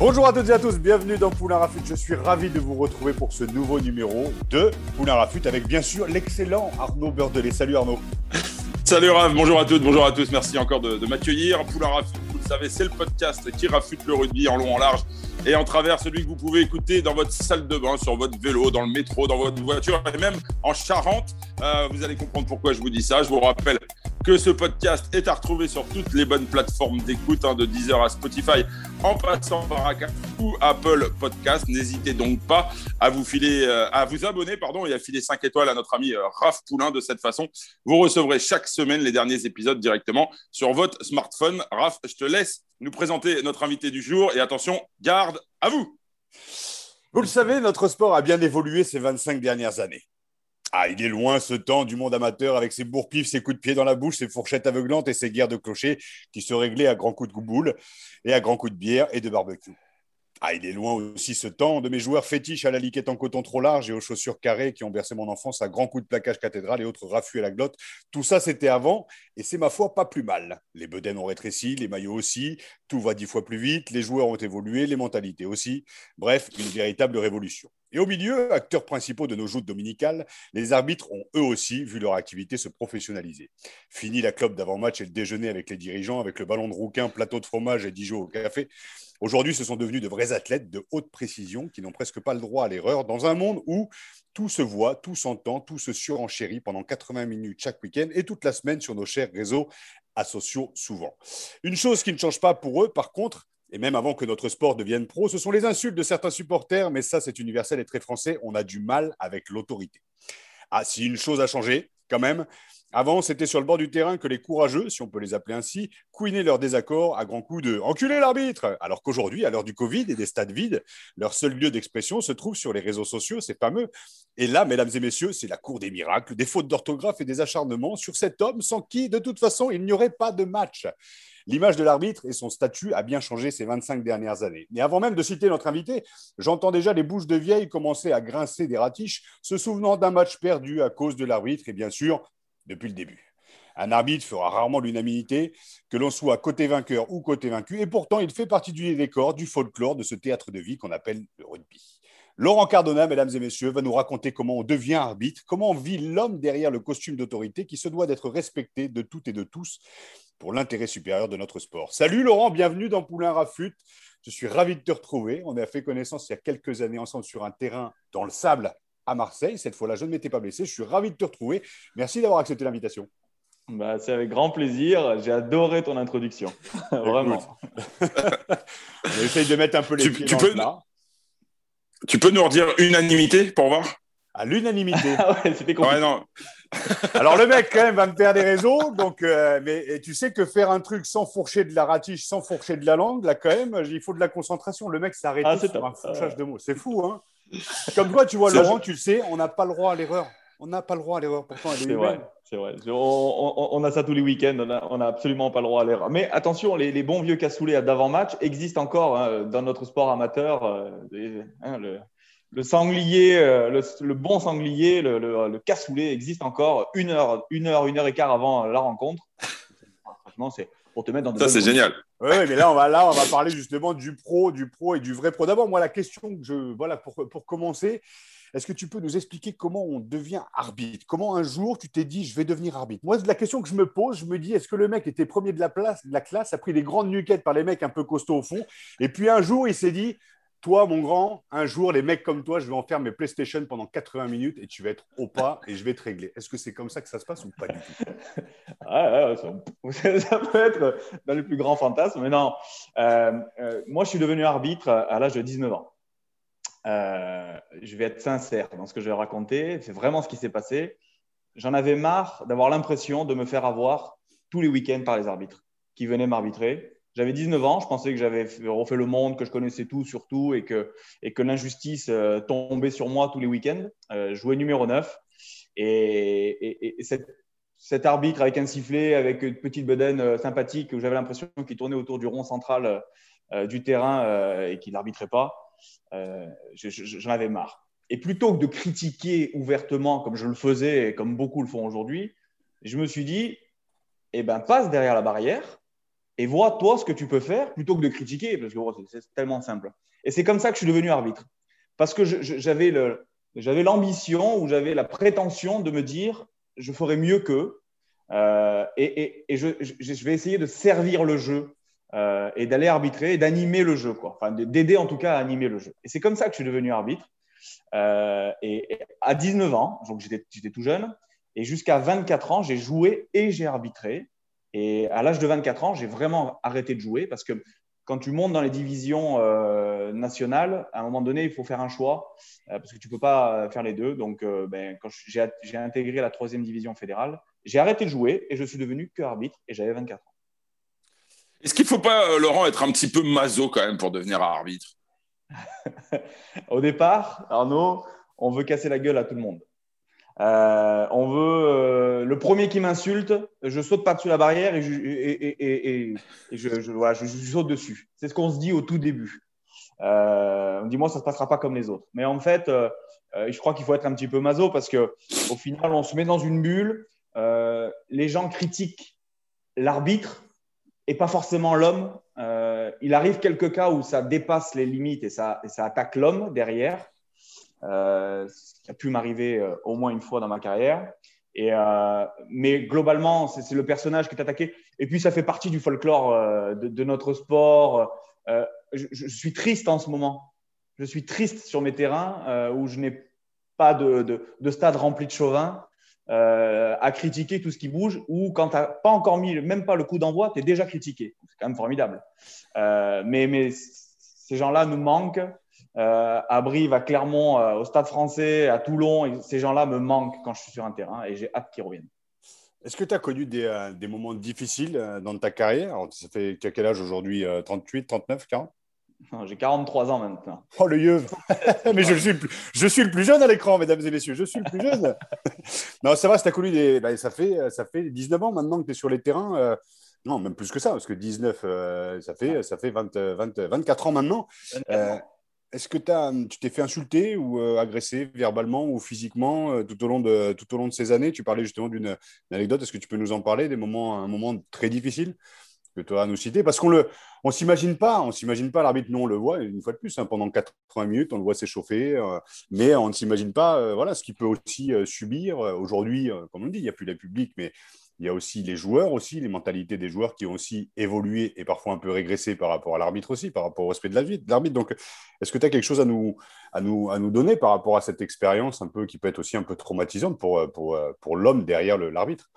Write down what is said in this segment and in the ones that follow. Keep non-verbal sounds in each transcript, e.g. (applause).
Bonjour à toutes et à tous, bienvenue dans Poulain Rafut. Je suis ravi de vous retrouver pour ce nouveau numéro de Poulain Rafut avec bien sûr l'excellent Arnaud Beurdelet. Salut Arnaud. (laughs) Salut Raph, bonjour à toutes, bonjour à tous, merci encore de, m'accueillir. Poulain Rafut, vous le savez, c'est le podcast qui rafute le rugby en long, en large et en travers, celui que vous pouvez écouter dans votre salle de bain, sur votre vélo, dans le métro, dans votre voiture et même en Charente. Euh, vous allez comprendre pourquoi je vous dis ça. Je vous rappelle que ce podcast est à retrouver sur toutes les bonnes plateformes d'écoute, hein, de Deezer à Spotify, en passant par Acast ou Apple Podcast. N'hésitez donc pas à vous filer, euh, à vous abonner, pardon, et à filer 5 étoiles à notre ami euh, Raph Poulain. De cette façon, vous recevrez chaque semaine les derniers épisodes directement sur votre smartphone. Raph, je te laisse nous présenter notre invité du jour et attention, garde à vous. Vous le savez, notre sport a bien évolué ces 25 dernières années. Ah, il est loin ce temps du monde amateur avec ses bourpifs, ses coups de pied dans la bouche, ses fourchettes aveuglantes et ses guerres de clochers qui se réglaient à grands coups de boule et à grands coups de bière et de barbecue. Ah, il est loin aussi ce temps de mes joueurs fétiches à la liquette en coton trop large et aux chaussures carrées qui ont bercé mon enfance à grands coups de plaquage cathédrale et autres raffus à la glotte. Tout ça, c'était avant et c'est ma foi pas plus mal. Les bedaines ont rétréci, les maillots aussi, tout va dix fois plus vite, les joueurs ont évolué, les mentalités aussi. Bref, une véritable révolution. Et au milieu, acteurs principaux de nos joutes dominicales, les arbitres ont eux aussi vu leur activité se professionnaliser. Fini la clope d'avant-match et le déjeuner avec les dirigeants, avec le ballon de rouquin, plateau de fromage et Dijon au café. Aujourd'hui, ce sont devenus de vrais athlètes de haute précision qui n'ont presque pas le droit à l'erreur dans un monde où tout se voit, tout s'entend, tout se surenchérit pendant 80 minutes chaque week-end et toute la semaine sur nos chers réseaux asociaux souvent. Une chose qui ne change pas pour eux, par contre, et même avant que notre sport devienne pro, ce sont les insultes de certains supporters, mais ça c'est universel et très français, on a du mal avec l'autorité. Ah, si une chose a changé, quand même, avant, c'était sur le bord du terrain que les courageux, si on peut les appeler ainsi, couinaient leurs désaccords à grands coups de enculer l'arbitre. Alors qu'aujourd'hui, à l'heure du Covid et des stades vides, leur seul lieu d'expression se trouve sur les réseaux sociaux, c'est fameux. Et là, mesdames et messieurs, c'est la cour des miracles, des fautes d'orthographe et des acharnements sur cet homme sans qui, de toute façon, il n'y aurait pas de match. L'image de l'arbitre et son statut a bien changé ces 25 dernières années. Mais avant même de citer notre invité, j'entends déjà les bouches de vieilles commencer à grincer des ratiches, se souvenant d'un match perdu à cause de l'arbitre et bien sûr depuis le début. Un arbitre fera rarement l'unanimité, que l'on soit côté vainqueur ou côté vaincu, et pourtant il fait partie du décor, du folklore de ce théâtre de vie qu'on appelle le rugby. Laurent Cardona, mesdames et messieurs, va nous raconter comment on devient arbitre, comment on vit l'homme derrière le costume d'autorité qui se doit d'être respecté de toutes et de tous pour l'intérêt supérieur de notre sport. Salut Laurent, bienvenue dans Poulain Rafut. Je suis ravi de te retrouver. On a fait connaissance il y a quelques années ensemble sur un terrain dans le sable à Marseille. Cette fois-là, je ne m'étais pas blessé. Je suis ravi de te retrouver. Merci d'avoir accepté l'invitation. Bah, c'est avec grand plaisir. J'ai adoré ton introduction. (laughs) (laughs) Vraiment. (laughs) On essaye de mettre un peu les Tu, pieds tu dans peux, le plat. tu peux nous redire unanimité pour voir? À l'unanimité. Ah ouais, c'était compliqué. Ouais, non. Alors le mec quand même va me faire des réseaux, donc euh, mais et tu sais que faire un truc sans fourcher de la ratiche, sans fourcher de la langue, là quand même, il faut de la concentration. Le mec s'est arrêté Ah, c'est sur top. un fourchage de mots, c'est fou, hein Comme toi, tu vois Laurent, tu le sais, on n'a pas le droit à l'erreur. On n'a pas le droit à l'erreur. Pourtant, elle est, vrai, c'est vrai. On, on- on a ça tous les week-ends. On n'a absolument pas le droit à l'erreur. Mais attention, les, les bons vieux cassoulets d'avant-match existent encore hein, dans notre sport amateur. euh, hein, le, le sanglier, euh, le, le bon sanglier, le, le- le cassoulet existe encore une heure, une heure, une heure et quart avant la rencontre. Franchement, c'est pour te mettre dans Ça, c'est génial. Ouais, ouais, mais là on va là on va parler justement du pro, du pro et du vrai pro. D'abord, moi la question que je voilà pour pour commencer, est-ce que tu peux nous expliquer comment on devient arbitre? Comment un jour tu t'es dit je vais devenir arbitre? Moi, la question que je me pose. Je me dis est-ce que le mec était premier de la place, de la classe, a pris des grandes nuquettes par les mecs un peu costauds au fond, et puis un jour il s'est dit toi, mon grand, un jour, les mecs comme toi, je vais en faire mes PlayStation pendant 80 minutes et tu vas être au pas et je vais te régler. Est-ce que c'est comme ça que ça se passe ou pas du tout? (laughs) Ah, ouais, ça, (laughs) ça peut être dans les plus grands fantasmes, mais non. Euh, euh, moi, je suis devenu arbitre à l'âge de 19 ans. Euh, je vais être sincère dans ce que je vais raconter. C'est vraiment ce qui s'est passé. j'en avais marre d'avoir l'impression de me faire avoir tous les week-ends par les arbitres qui venaient m'arbitrer. J'avais 19 ans, je pensais que j'avais refait le monde, que je connaissais tout sur tout et que, et que l'injustice euh, tombait sur moi tous les week-ends. Euh, jouais numéro 9 et, et, cet, arbitre avec un sifflet, avec une petite bedaine euh, sympathique où j'avais l'impression qu'il tournait autour du rond central du terrain et qu'il n'arbitrait pas, j'en avais marre. Et plutôt que de critiquer ouvertement comme je le faisais et comme beaucoup le font aujourd'hui, je me suis dit, eh ben, passe derrière la barrière et vois toi ce que tu peux faire plutôt que de critiquer, parce que c'est tellement simple. Et c'est comme ça que je suis devenu arbitre. Parce que j'avais l'ambition ou j'avais la prétention de me dire, je ferai mieux qu'eux, euh, et, je, vais essayer de servir le jeu euh, et d'aller arbitrer et d'animer le jeu, quoi. Enfin, d'aider en tout cas à animer le jeu. Et c'est comme ça que je suis devenu arbitre. Euh, et, à 19 ans, donc j'étais tout jeune, et jusqu'à 24 ans, j'ai joué et j'ai arbitré. Et à l'âge de 24 ans, j'ai vraiment arrêté de jouer parce que quand tu montes dans les divisions euh, nationales, à un moment donné, il faut faire un choix euh, parce que tu ne peux pas faire les deux. Donc, euh, ben, quand j'ai intégré la troisième division fédérale, j'ai arrêté de jouer et je suis devenu que arbitre et j'avais 24 ans. Est-ce qu'il ne faut pas, Laurent, être un petit peu maso quand même pour devenir arbitre? (laughs) Au départ, Arnaud, on veut casser la gueule à tout le monde. Euh, on veut euh, le premier qui m'insulte, je saute pas dessus la barrière et je, et, je, saute dessus. C'est ce qu'on se dit au tout début. Euh, on dit moi ça se passera pas comme les autres. Mais en fait, je crois qu'il faut être un petit peu maso parce que au final on se met dans une bulle. les gens critiquent l'arbitre et pas forcément l'homme. il arrive quelques cas où ça dépasse les limites et ça, et ça attaque l'homme derrière. Euh, ce qui a pu m'arriver euh, au moins une fois dans ma carrière. Euh, mais globalement, c'est le personnage qui est attaqué. Et puis, ça fait partie du folklore de, notre sport. Je, suis triste en ce moment. Je suis triste sur mes terrains où je n'ai pas de, de, stade rempli de chauvin à critiquer tout ce qui bouge. Ou quand tu n'as pas encore mis même pas le coup d'envoi, tu es déjà critiqué. C'est quand même formidable. mais ces gens-là nous manquent. Euh, à Brive, à Clermont, euh, au Stade français, à Toulon. ces gens-là me manquent quand je suis sur un terrain et j'ai hâte qu'ils reviennent. Est-ce que tu as connu des, euh, des, moments difficiles dans ta carrière? Ça fait quel âge aujourd'hui 38, 39, 40 J'ai 43 ans maintenant. Oh le yeux (laughs) Mais je suis, je suis le plus jeune à l'écran, mesdames et messieurs. Je suis le plus jeune. (laughs) non, ça va, tu as connu des. Bah, ça, fait, ça fait 19 ans maintenant que tu es sur les terrains. Non, même plus que ça, parce que 19, ça fait, ça fait 20, 24 ans maintenant. 24 ans. Est-ce que tu t'es fait insulter ou euh, agresser verbalement ou physiquement euh, tout, au long de, tout au long de ces années? Tu parlais justement d'une anecdote. Est-ce que tu peux nous en parler, des moments, un moment très difficile que tu as à nous citer? Parce qu'on ne on s'imagine pas, on s'imagine pas l'arbitre. Nous, on le voit une fois de plus hein, pendant 80 minutes, on le voit s'échauffer, euh, mais on ne s'imagine pas, voilà, ce qu'il peut aussi subir aujourd'hui. comme on dit, il n'y a plus la public, mais il y a aussi les joueurs, aussi les mentalités des joueurs qui ont aussi évolué et parfois un peu régressé par rapport à l'arbitre aussi, par rapport au respect de l'arbitre. Donc, est-ce que tu as quelque chose à nous, à, nous, à nous donner par rapport à cette expérience un peu qui peut être aussi un peu traumatisante pour, pour, pour l'homme derrière l'arbitre?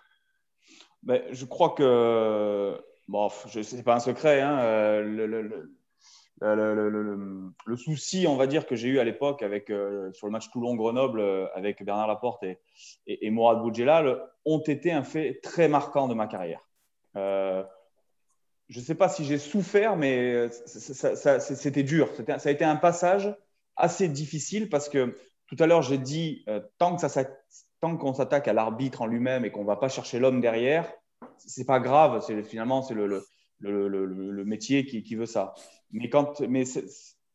Ben, Je crois que, bon, ce n'est pas un secret, hein, euh, souci, on va dire, que j'ai eu à l'époque avec euh, sur le match Toulon-Grenoble euh, avec Bernard Laporte et, Mourad Boudjelal ont été un fait très marquant de ma carrière. Euh, je ne sais pas si j'ai souffert, mais c'était dur. Ça a été un passage assez difficile parce que tout à l'heure, j'ai dit tant qu'on s'attaque à l'arbitre en lui-même et qu'on ne va pas chercher l'homme derrière, c'est pas grave. Finalement, c'est le, le, métier qui, qui, veut ça. Mais, quand, mais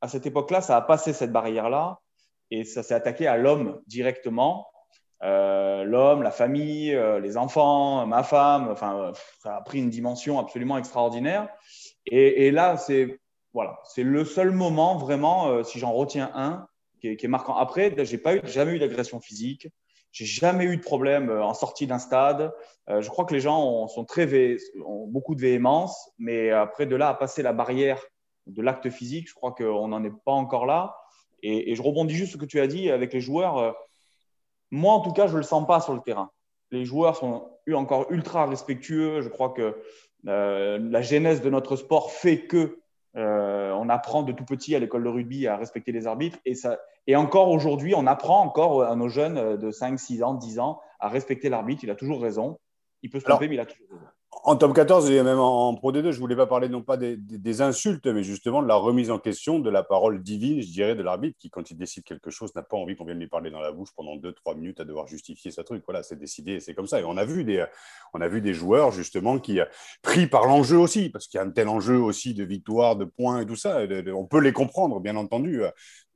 à cette époque-là, ça a passé cette barrière-là et ça s'est attaqué à l'homme directement. Euh, l'homme, la famille, euh, les enfants, ma femme, enfin, ça a pris une dimension absolument extraordinaire. Et, et là, c'est voilà, c'est le seul moment vraiment, euh, si j'en retiens un, qui est, qui est, marquant. Après, j'ai pas eu, jamais eu d'agression physique. J'ai jamais eu de problème en sortie d'un stade. je crois que les gens ont, sont très ont beaucoup de véhémence, mais après de là à passer la barrière de l'acte physique. Je crois qu'on n'en est pas encore là. Et, je rebondis juste ce que tu as dit avec les joueurs. Euh, moi, en tout cas, je ne le sens pas sur le terrain. Les joueurs sont encore ultra respectueux. Je crois que euh, la genèse de notre sport fait que on apprend de tout petit à l'école de rugby à respecter les arbitres. Et, ça, et encore aujourd'hui, on apprend encore à nos jeunes de 5, 6 ans, 10 ans à respecter l'arbitre. Il a toujours raison. Il peut se tromper, mais il a toujours raison. En top 14 et même en, Pro D2, je ne voulais pas parler non pas des, insultes, mais justement de la remise en question de la parole divine, je dirais, de l'arbitre, qui, quand il décide quelque chose, n'a pas envie qu'on vienne lui parler dans la bouche pendant 2-3 minutes à devoir justifier sa truc. Voilà, c'est décidé, c'est comme ça. Et on a vu des, on a vu des joueurs, justement, qui, pris par l'enjeu aussi, parce qu'il y a un tel enjeu aussi de victoire, de points et tout ça, on peut les comprendre, bien entendu.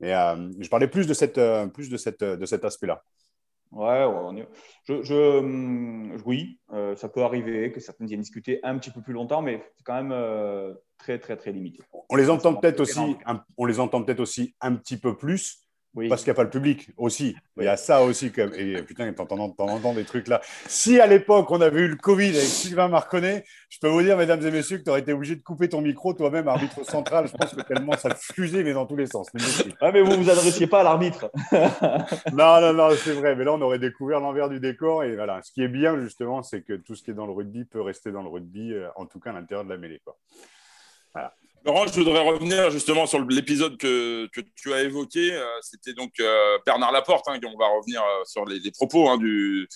Mais euh, je parlais plus de, cette, plus de, cette, de cet aspect-là. Ouais, je, hum, oui, euh, ça peut arriver que certaines viennent discuter un petit peu plus longtemps, mais c'est quand même euh, très, très, très limité. On les entend peut-être aussi, on les entend peut-être aussi un petit peu plus parce qu'il n'y a pas le public aussi. Il y a ça aussi. Comme... Et putain, t'entends des trucs là. Si à l'époque, on avait eu le Covid avec Sylvain Marconnet, je peux vous dire, mesdames et messieurs, que tu aurais été obligé de couper ton micro toi-même, arbitre central. Je pense que tellement ça fusait, mais dans tous les sens. Ah, mais vous ne vous adressiez pas à l'arbitre. (laughs) non, non, non, c'est vrai. Mais là, on aurait découvert l'envers du décor. Et voilà. Ce qui est bien, justement, c'est que tout ce qui est dans le rugby peut rester dans le rugby, euh, en tout cas à l'intérieur de la mêlée. Quoi. Voilà. Laurent, je voudrais revenir justement sur l'épisode que, tu as évoqué. Euh, c'était donc euh, Bernard Laporte, hein, on va revenir euh, sur les, propos hein, du,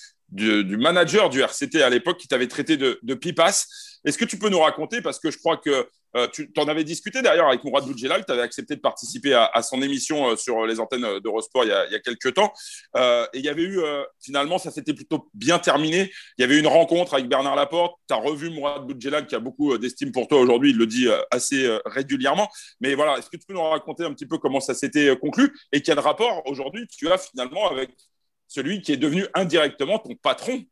manager du RCT à l'époque qui t'avait traité de, de pipasse. Est-ce que tu peux nous raconter, parce que je crois que euh, tu en avais discuté d'ailleurs avec Mourad Boudjelal, tu avais accepté de participer à, son émission euh, sur les antennes d'Eurosport il, il, y a quelques temps. Euh, et il y avait eu, finalement, ça s'était plutôt bien terminé. Il y avait eu une rencontre avec Bernard Laporte. Tu as revu Mourad Boudjelal qui a beaucoup d'estime pour toi aujourd'hui. Il le dit assez régulièrement. Mais voilà, est-ce que tu peux nous raconter un petit peu comment ça s'était conclu et quel rapport aujourd'hui tu as finalement avec celui qui est devenu indirectement ton patron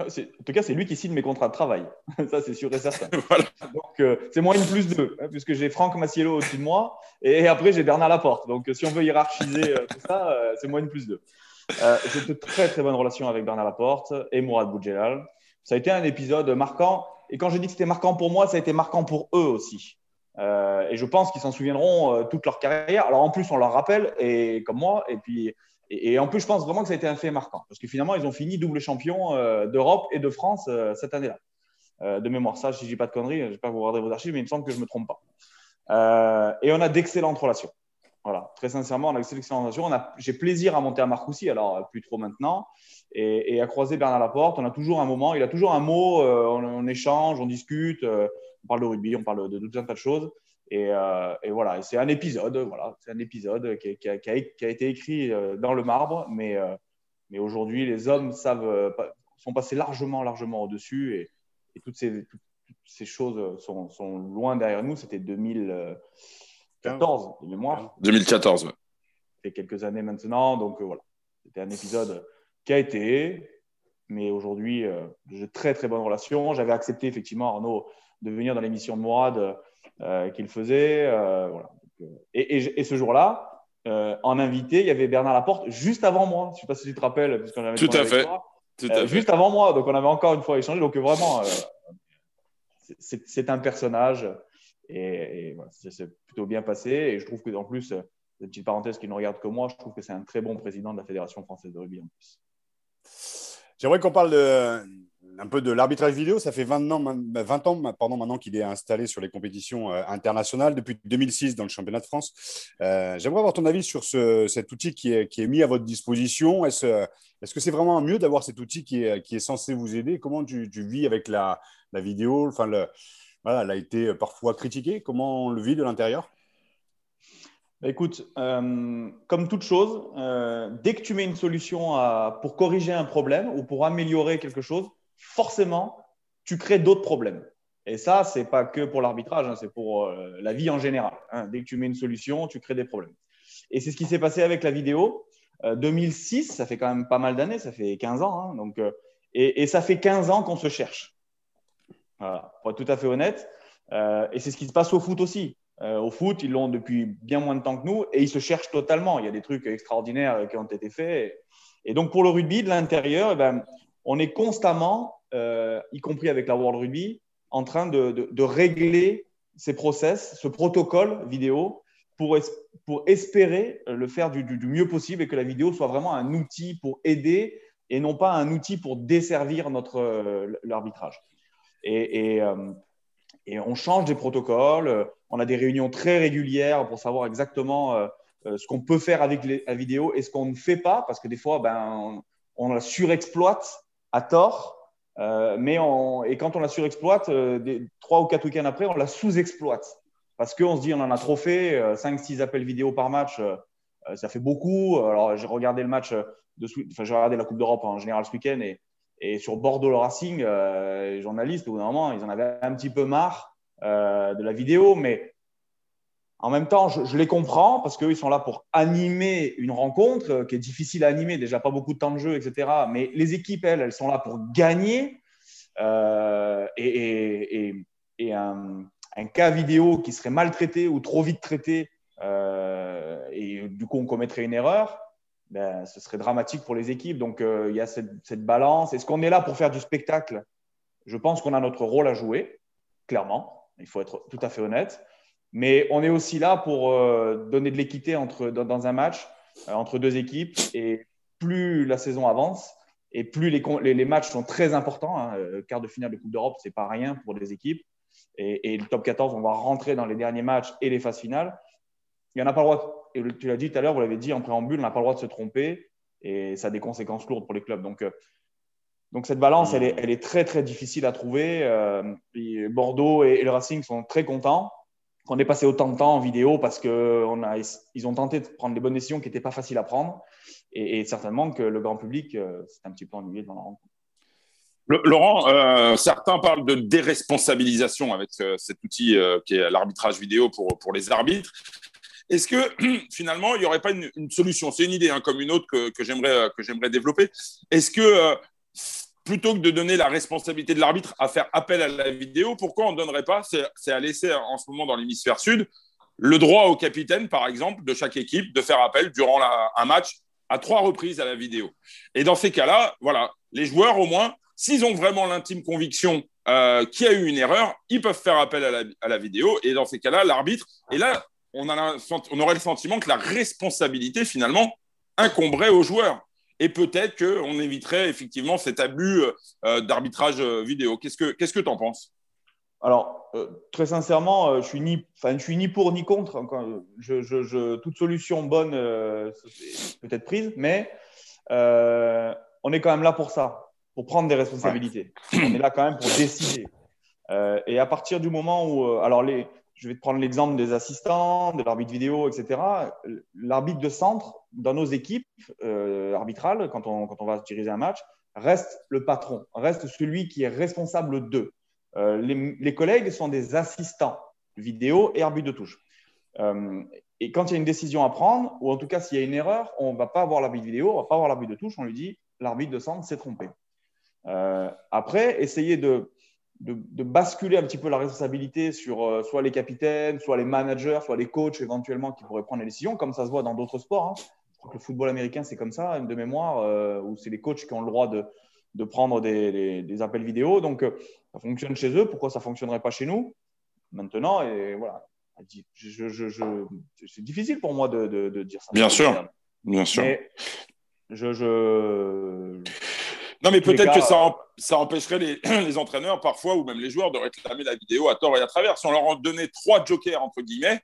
en tout cas, c'est lui qui signe mes contrats de travail. (laughs) ça, c'est sûr et certain. (laughs) Donc, euh, c'est moi une plus deux, hein, puisque j'ai Franck Massiello au-dessus de moi, et après, j'ai Bernard Laporte. Donc, si on veut hiérarchiser euh, tout ça, euh, c'est moi une plus deux. j'ai de très, très bonnes relations avec Bernard Laporte et Mourad Boudjelal. Ça a été un épisode marquant. Et quand je dis que c'était marquant pour moi, ça a été marquant pour eux aussi. et je pense qu'ils s'en souviendront toute leur carrière. Alors, en plus, on leur rappelle, et comme moi, et puis et, en plus, je pense vraiment que ça a été un fait marquant. Parce que finalement, ils ont fini double champion euh, d'Europe et de France euh, cette année-là. Euh, de mémoire, ça, si je dis pas de conneries, je vais pas vous regarder vos archives, mais il me semble que je ne me trompe pas. et on a d'excellentes relations. Voilà, très sincèrement, on a d'excellentes relations. J'ai plaisir à monter à Marcoussis, alors plus trop maintenant, et, à croiser Bernard Laporte. On a toujours un moment, il a toujours un mot, on, échange, on discute, on parle de rugby, on parle de tout un tas de choses. Euh, et, voilà, c'est un épisode, voilà, c'est un épisode qui, a, été écrit euh, dans le marbre, mais, euh, mais aujourd'hui, les hommes savent, sont passés largement, largement au-dessus et, toutes, ces, ces choses sont, sont, loin derrière nous. C'était 2014, de mémoire. 2014, oui. Ça quelques années maintenant, donc voilà. C'était un épisode qui a été, mais aujourd'hui, j'ai très, très bonne relation. J'avais accepté effectivement, Arnaud, de venir dans l'émission de Mourad qu'il faisait. Euh, voilà. Euh, et, et, ce jour-là, en invité, il y avait Bernard Laporte juste avant moi. Je ne sais pas si tu te rappelles, puisqu'on avait Tout à fait. Tout à juste avant moi, donc on avait encore une fois échangé. Donc vraiment, c'est un personnage et, voilà, c'est plutôt bien passé. Et je trouve que en plus, une petite parenthèse qui ne regarde que moi, je trouve que c'est un très bon président de la Fédération française de rugby en plus. J'aimerais qu'on parle de, un peu de l'arbitrage vidéo. Ça fait 20 ans, 20 ans pardon, maintenant qu'il est installé sur les compétitions euh, internationales, depuis 2006 dans le championnat de France. Euh, j'aimerais avoir ton avis sur cet outil qui est, mis à votre disposition. Est-ce est que c'est vraiment mieux d'avoir cet outil qui est, censé vous aider? Comment tu, vis avec la, vidéo? Enfin, Elle a été parfois critiquée. Comment on le vit de l'intérieur? Bah, écoute, euh, comme toute chose, dès que tu mets une solution pour corriger un problème ou pour améliorer quelque chose, forcément, tu crées d'autres problèmes. Et ça, c'est pas que pour l'arbitrage, hein, c'est pour euh, la vie en général. Hein. Dès que tu mets une solution, tu crées des problèmes. Et c'est ce qui s'est passé avec la vidéo. 2006, euh, ça fait quand même pas mal d'années, ça fait 15 ans. Hein. donc, euh, et, ça fait 15 ans qu'on se cherche. Voilà, pour être tout à fait honnête. et c'est ce qui se passe au foot aussi. au foot, ils l'ont depuis bien moins de temps que nous et ils se cherchent totalement. Il y a des trucs extraordinaires qui ont été faits. Et, donc, pour le rugby, de l'intérieur, eh ben, on est constamment, euh, y compris avec la World Rugby, en train de, régler ces process, ce protocole vidéo pour, espérer le faire du, mieux possible et que la vidéo soit vraiment un outil pour aider et non pas un outil pour desservir notre euh, l'arbitrage. Et, euh, on change des protocoles. On a des réunions très régulières pour savoir exactement ce qu'on peut faire avec la vidéo et ce qu'on ne fait pas, parce que des fois, ben, on, la surexploite à tort. mais et quand on la surexploite, trois ou quatre week-ends après, on la sous-exploite. Parce qu'on se dit, on en a trop fait, 5-6 appels vidéo par match, ça fait beaucoup. Alors, j'ai regardé le match de, enfin, j'ai regardé la Coupe d'Europe en général ce week-end et et sur Bordeaux le Racing, euh, les journalistes, au bout d'un moment, ils en avaient un petit peu marre euh, de la vidéo, mais en même temps, je, les comprends parce qu'ils sont là pour animer une rencontre euh, qui est difficile à animer, déjà pas beaucoup de temps de jeu, etc. Mais les équipes, elles, elles sont là pour gagner. et, un, cas vidéo qui serait mal traité ou trop vite traité, et du coup on commettrait une erreur, ben, ce serait dramatique pour les équipes. Donc, euh, il y a cette, balance. Est-ce qu'on est là pour faire du spectacle? Je pense qu'on a notre rôle à jouer, clairement. Il faut être tout à fait honnête. Mais on est aussi là pour euh, donner de l'équité dans, un match euh, entre deux équipes. Et plus la saison avance, et plus les, matchs sont très importants. Hein. quart de finale de Coupe d'Europe, c'est pas rien pour les équipes. Et, le top 14, on va rentrer dans les derniers matchs et les phases finales. Il n'y en a pas le droit tu l'as dit tout à l'heure, vous l'avez dit en préambule, on n'a pas le droit de se tromper et ça a des conséquences lourdes pour les clubs. Donc, euh, cette balance, elle est, très très difficile à trouver. Euh, Bordeaux et, le Racing sont très contents qu'on ait passé autant de temps en vidéo parce qu'ils ont tenté de prendre des bonnes décisions qui n'étaient pas faciles à prendre et, certainement que le grand public euh, s'est un petit peu ennuyé devant la rencontre. Laurent, certains parlent de déresponsabilisation avec cet outil qui est l'arbitrage vidéo pour, les arbitres. Est-ce que (clears throat) finalement, il n'y aurait pas une, solution? C'est une idée hein, comme une autre que, que j'aimerais développer. Est-ce que euh, plutôt que de donner la responsabilité de l'arbitre à faire appel à la vidéo, pourquoi on ne donnerait pas, c'est à laisser en ce moment dans l'hémisphère sud, le droit au capitaine, par exemple, de chaque équipe de faire appel durant un match à trois reprises à la vidéo. Et dans ces cas-là, voilà, les joueurs, au moins, s'ils ont vraiment l'intime conviction euh, qu'il y a eu une erreur, ils peuvent faire appel à la vidéo. Et dans ces cas-là, l'arbitre, et là, on, aurait le sentiment que la responsabilité, finalement, incomberait aux joueurs. Et peut-être qu'on éviterait effectivement cet abus euh, d'arbitrage euh, vidéo. Qu'est-ce que tu en penses? Alors, euh, très sincèrement, je suis ni, je suis ni pour ni contre. toute solution bonne peut être prise, mais on est quand même là pour ça, pour prendre des responsabilités. On est là quand même pour décider. et à partir du moment où, alors les, je vais te prendre l'exemple des assistants, de l'arbitre vidéo, etc. L'arbitre de centre, dans nos équipes euh, arbitrales, quand on, va diriger un match, reste le patron, reste celui qui est responsable d'eux. Euh, les, collègues sont des assistants vidéo et arbitre de touche. Euh, et quand il y a une décision à prendre, ou en tout cas s'il y a une erreur, on ne va pas voir l'arbitre vidéo, on ne va pas voir l'arbitre de touche, on lui dit l'arbitre de centre s'est trompé. après, essayer de de, basculer un petit peu la responsabilité sur euh, soit les capitaines, soit les managers, soit les coachs éventuellement qui pourraient prendre les décisions, comme ça se voit dans d'autres sports. Hein. Je crois que le football américain, c'est comme ça, de mémoire, euh, où c'est les coachs qui ont le droit de, de prendre des, des, appels vidéo. Donc, euh, ça fonctionne chez eux. Pourquoi ça ne fonctionnerait pas chez nous? Maintenant Et voilà. Je, je, c'est difficile pour moi de, de, dire ça. Bien sûr. Bien sûr. je, non, mais peut-être que ça, ça empêcherait les, (clears throat) les, entraîneurs parfois, ou même les joueurs, de réclamer la vidéo à tort et à travers. Si on leur en donnait trois jokers, entre guillemets,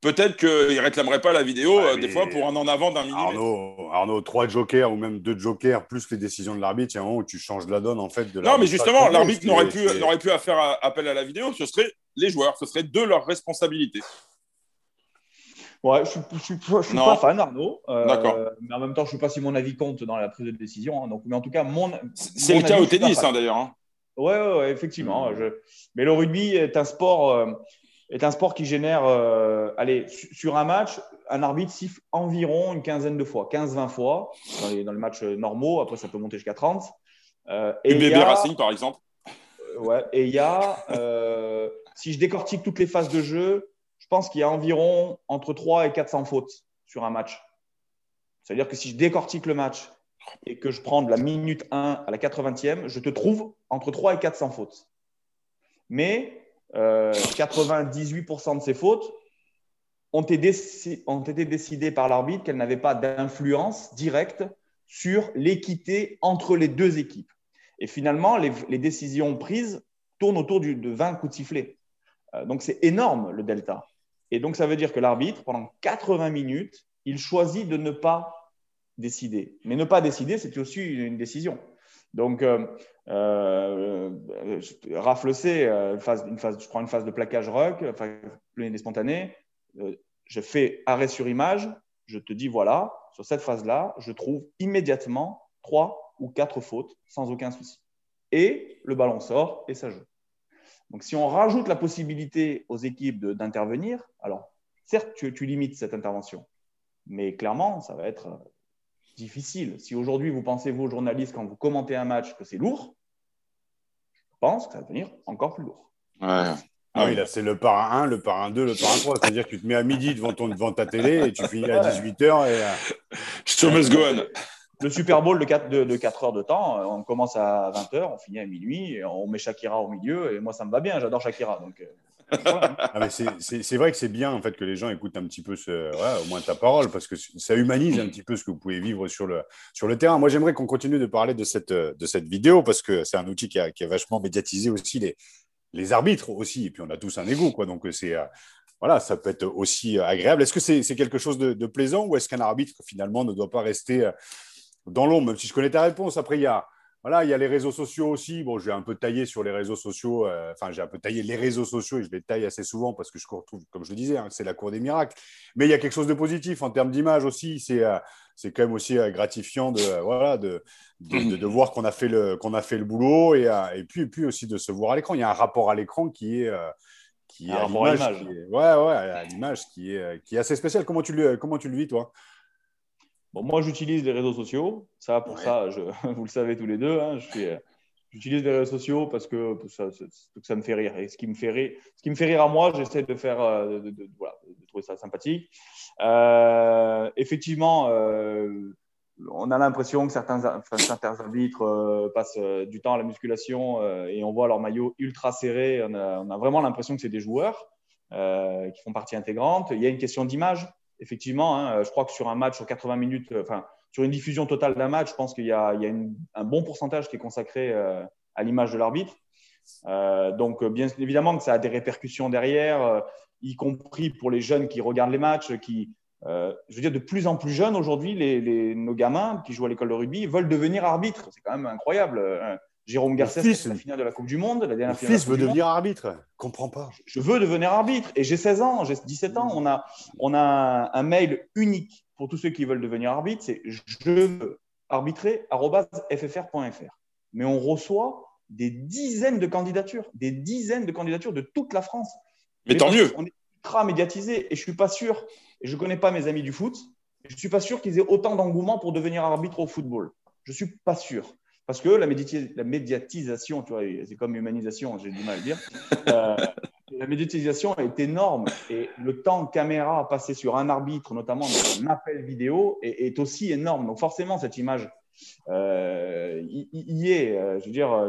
peut-être qu'ils ne réclameraient pas la vidéo euh, des fois pour un en avant d'un millimètre. Arnaud, Arnaud, trois jokers ou même deux jokers plus les décisions de l'arbitre, il y a un moment où tu changes la donne en fait. De non, mais justement, l'arbitre n'aurait pu, pu faire appel à la vidéo, ce serait les joueurs, ce serait de leur responsabilité. Ouais, je ne suis, pas fan, Arnaud. Euh, D'accord. Mais en même temps, je ne sais pas si mon avis compte dans la prise de décision. Hein. donc, mais en tout cas, mon. C'est le cas au tennis, hein, d'ailleurs. Hein. Oui, ouais, effectivement. Hmm. Mais le rugby est un sport, euh, est un sport qui génère. Euh, allez, sur un match, un arbitre siffle environ une quinzaine de fois, 15-20 fois dans les, dans les, matchs normaux. Après, ça peut monter jusqu'à 30. Euh, et UBB Racing, par exemple. ouais, et il y a. si je décortique toutes les phases de jeu, je pense qu'il y a environ entre 3 et 400 fautes sur un match. C'est-à-dire que si je décortique le match et que je prends de la minute 1 à la 80e, je te trouve entre 3 et 400 fautes. Mais 98% euh, de ces fautes ont été, ont été décidées par l'arbitre qu'elles n'avaient pas d'influence directe sur l'équité entre les deux équipes. Et finalement, les, décisions prises tournent autour de 20 coups de sifflet. donc c'est énorme le delta. Et donc ça veut dire que l'arbitre, pendant 80 minutes, il choisit de ne pas décider. Mais ne pas décider, c'est aussi une décision. Donc, euh, euh, Raph le sait, une phase, une phase, je prends une phase de plaquage rock, des spontanés, je fais arrêt sur image, je te dis voilà, sur cette phase-là, je trouve immédiatement trois ou quatre fautes sans aucun souci. Et le ballon sort et ça joue. Donc si on rajoute la possibilité aux équipes d'intervenir, alors certes, tu, tu, limites cette intervention, mais clairement, ça va être difficile. Si aujourd'hui vous pensez, vous, journalistes, quand vous commentez un match, que c'est lourd, je pense que ça va devenir encore plus lourd. Ouais. Ah oui, là, c'est le parrain 1, le parrain 2, le parrain 3. C'est-à-dire que tu te mets à midi devant, ton, devant ta télé et tu finis à 18h. Et, euh... Show must go on. Le Super Bowl de 4, de, de 4 heures de temps, on commence à 20h, on finit à minuit, on met Shakira au milieu. Et moi, ça me va bien, j'adore Shakira. Donc, euh, ah, c'est vrai que c'est bien en fait que les gens écoutent un petit peu au moins ta parole parce que ça humanise un petit peu ce que vous pouvez vivre sur le, terrain. Moi, j'aimerais qu'on continue de parler de cette, vidéo parce que c'est un outil qui a, vachement médiatisé aussi les, arbitres aussi. Et puis, on a tous un quoi. Donc. Euh, voilà, ça peut être aussi agréable. Est-ce que c'est quelque chose de, plaisant ou est-ce qu'un arbitre, finalement, ne doit pas rester euh, dans l'ombre, même si je connais ta réponse Après, il y a, voilà, il y a les réseaux sociaux aussi. Bon, j'ai un peu taillé sur les réseaux sociaux. Euh, enfin, j'ai un peu taillé les réseaux sociaux et je les taille assez souvent parce que je retrouve, comme je le disais, hein, c'est la cour des miracles. Mais il y a quelque chose de positif en termes d'image aussi. C'est euh, c'est quand même aussi euh, gratifiant de, voilà, de, de, de, voir qu'on a, fait le, qu'on a fait le boulot et, et, puis, et puis aussi de se voir à l'écran. Il y a un rapport à l'écran qui est. qui est à l'image, ouais, ouais, à l'image qui est, qui est assez spécial. Comment tu le, comment tu le vis, toi? Bon, moi, j'utilise les réseaux sociaux. Ça, pour ça, je, (laughs) vous le savez tous les deux. Hein, j'utilise les réseaux sociaux parce que ça, ça, me fait rire. Et ce qui me fait rire, ce qui me fait rire à moi, j'essaie de faire, euh, de, voilà, de, trouver ça sympathique. Euh, effectivement, euh, on a l'impression que certains, certains arbitres passent du temps à la musculation et on voit leur maillot ultra serré. On a, on a vraiment l'impression que c'est des joueurs qui font partie intégrante. Il y a une question d'image effectivement, hein, je crois que sur un match, sur 80 minutes, euh, enfin, sur une diffusion totale d'un match, je pense qu'il y a, un bon pourcentage qui est consacré euh, à l'image de l'arbitre. Euh, donc, bien évidemment que ça a des répercussions derrière, y compris pour les jeunes qui regardent les matchs, qui, je veux dire, de plus en plus jeunes aujourd'hui, les, nos gamins qui jouent à l'école de rugby veulent devenir arbitres. C'est quand même incroyable. Jérôme Garcès, c'est la finale de la Coupe du Monde. La dernière fils veut devenir arbitre. Comprends pas. Je veux devenir arbitre. Et j'ai 16 ans, j'ai 17 ans. On a, on a un, mail unique pour tous ceux qui veulent devenir arbitre. C'est je veux arbitrer ffr.fr. Mais on reçoit des dizaines de candidatures, des dizaines de candidatures de toute la France. Mais, tant mieux. On est ultra médiatisé et je suis pas sûr, et je connais pas mes amis du foot, je suis pas sûr qu'ils aient autant d'engouement pour devenir arbitre au football. Je suis pas sûr. Parce que la, médiatisation, tu vois, c'est comme humanisation, j'ai du mal à dire. Euh, la médiatisation est énorme et le temps caméra passé sur un arbitre, notamment dans un appel vidéo, est, aussi énorme. Donc forcément, cette image euh, y, est. Euh, je veux dire,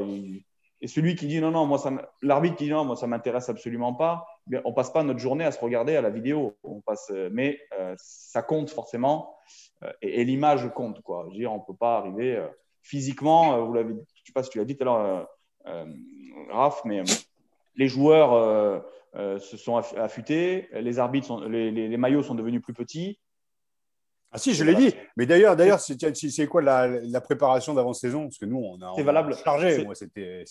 et celui qui dit non, non, moi, l'arbitre qui dit non, moi, ça m'intéresse absolument pas, bien, on passe pas notre journée à se regarder à la vidéo. On passe, mais ça compte forcément et, et l'image compte. Quoi. Je veux dire, on peut pas arriver physiquement, euh, vous l'avez, je ne sais pas si tu l'as dit tout à l'heure, euh, euh, Raph, mais les joueurs se sont affûtés, les arbitres, sont, les, maillots sont devenus plus petits. Ah si, je l'ai dit. Mais d'ailleurs, d'ailleurs, c'est quoi la, préparation d'avant-saison Parce que nous, on a, c'est valable. chargé. Moi, c'était,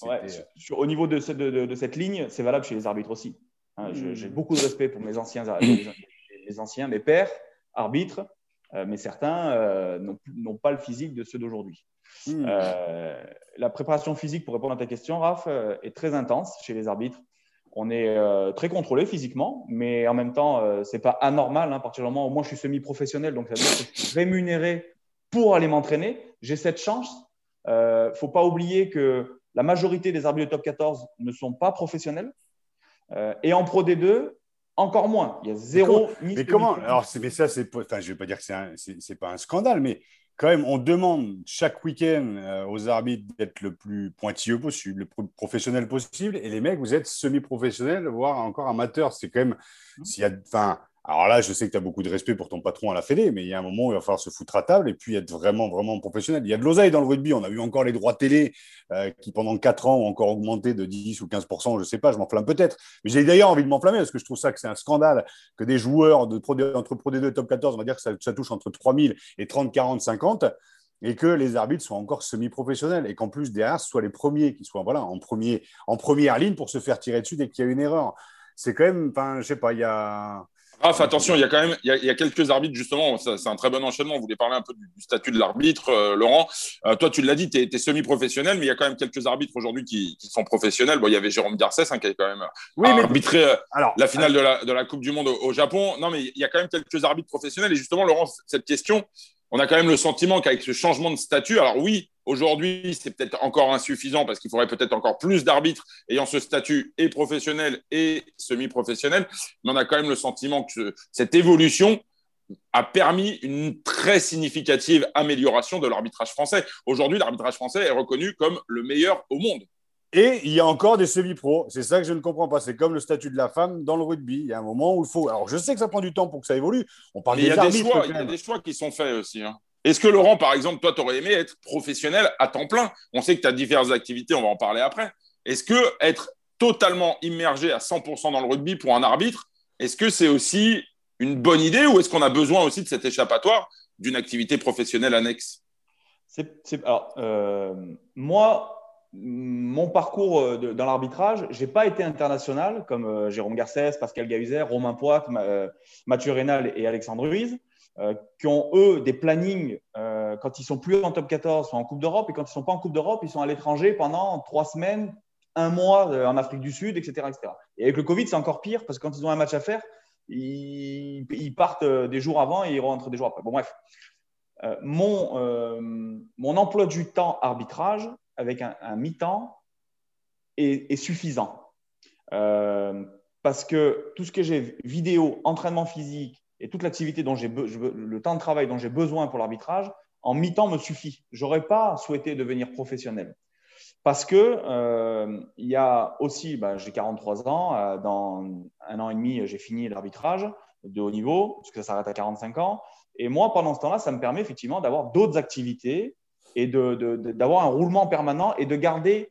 au niveau de, de, cette ligne, c'est valable chez les arbitres aussi. Hein, hmm. J'ai beaucoup de respect pour mes anciens, mes anciens, mes pères arbitres, mais certains n'ont pas le physique de ceux d'aujourd'hui. Hmm. Euh, la préparation physique, pour répondre à ta question, Raph, euh, est très intense chez les arbitres. On est euh, très contrôlé physiquement, mais en même temps, ce c'est pas anormal. Hein, à partir du moment où moi je suis semi-professionnel, donc ça veut dire que je suis rémunéré pour aller m'entraîner. J'ai cette chance. ne faut pas oublier que la majorité des arbitres de top 14 ne sont pas professionnels. et en Pro D2, encore moins. Il y a zéro. Mais comment, Alors, mais ça, c'est, enfin, je vais pas dire que c'est, c'est pas un scandale, mais quand même, on demande chaque week-end euh, aux arbitres d'être le plus pointilleux possible, le plus professionnel possible. Et les mecs, vous êtes semi-professionnels, voire encore amateurs. C'est quand même, s'il y a, enfin, Alors là, je sais que tu as beaucoup de respect pour ton patron à la Fédé, mais il y a un moment où il va falloir se foutre à table et puis être vraiment, vraiment professionnel. Il y a de l'oseille dans le rugby. On a eu encore les droits télé euh, qui, pendant 4 ans, ont encore augmenté de 10 ou 15 je ne sais pas, je m'enflamme peut-être. Mais j'ai d'ailleurs envie de m'enflammer parce que je trouve ça que c'est un scandale que des joueurs de entre Pro D2 et Top 14, on va dire que ça, touche entre 3 000 et 30, 40, 50 et que les arbitres soient encore semi-professionnels et qu'en plus derrière ce soient les premiers qui soient voilà en premier en première ligne pour se faire tirer dessus dès qu'il y a une erreur. C'est quand même, enfin, je sais pas, il y a Raph, attention, il y a quand même il y a, quelques arbitres, justement, c'est un très bon enchaînement. Vous voulez parler un peu du, statut de l'arbitre, euh, Laurent? Euh, toi, tu l'as dit, tu es, semi-professionnel, mais il y a quand même quelques arbitres aujourd'hui qui, sont professionnels. Bon, il y avait Jérôme Garcès hein, qui avait quand même oui, arbitré euh, la finale de la, de la, Coupe du Monde au, au, Japon. Non, mais il y a quand même quelques arbitres professionnels. Et justement, Laurent, cette question, on a quand même le sentiment qu'avec ce changement de statut, alors oui, aujourd'hui, c'est peut-être encore insuffisant parce qu'il faudrait peut-être encore plus d'arbitres ayant ce statut et professionnel et semi-professionnel, mais on a quand même le sentiment que cette évolution a permis une très significative amélioration de l'arbitrage français. Aujourd'hui, l'arbitrage français est reconnu comme le meilleur au monde. Et il y a encore des semi-pros. C'est ça que je ne comprends pas. C'est comme le statut de la femme dans le rugby. Il y a un moment où il faut. Alors, je sais que ça prend du temps pour que ça évolue. On parle des il y a des choix. Il y a des choix qui sont faits aussi. Hein. Est-ce que Laurent, par exemple, toi, tu aurais aimé être professionnel à temps plein? On sait que tu as diverses activités. On va en parler après. Est-ce que être totalement immergé à 100% dans le rugby pour un arbitre, est-ce que c'est aussi une bonne idée ou est-ce qu'on a besoin aussi de cet échappatoire d'une activité professionnelle annexe? Alors, euh, moi, mon parcours euh, dans l'arbitrage, j'ai pas été international comme euh, Jérôme Garcès, Pascal Gahuzer, Romain Poit, euh, Mathieu Rénal et Alexandre Ruiz, qui ont eux des plannings quand ils sont plus en top 14, sont en Coupe d'Europe, et quand ils sont pas en Coupe d'Europe, ils sont à l'étranger pendant trois semaines, un mois en Afrique du Sud, etc.. Et avec le Covid, c'est encore pire parce que quand ils ont un match à faire, ils, ils partent des jours avant et ils rentrent des jours après. Bon, bref. mon, mon emploi du temps arbitrage, avec un, mi-temps est, suffisant. Euh, parce que tout ce que j'ai, vidéo, entraînement physique et toute l'activité dont j'ai le temps de travail dont j'ai besoin pour l'arbitrage, en mi-temps me suffit. J'aurais pas souhaité devenir professionnel. Parce que euh, il y a aussi, bah, j'ai 43 ans, euh, dans un an et demi, j'ai fini l'arbitrage de haut niveau, parce que ça s'arrête à 45 ans. Et moi, pendant ce temps-là, ça me permet effectivement d'avoir d'autres activités et d'avoir un roulement permanent et de garder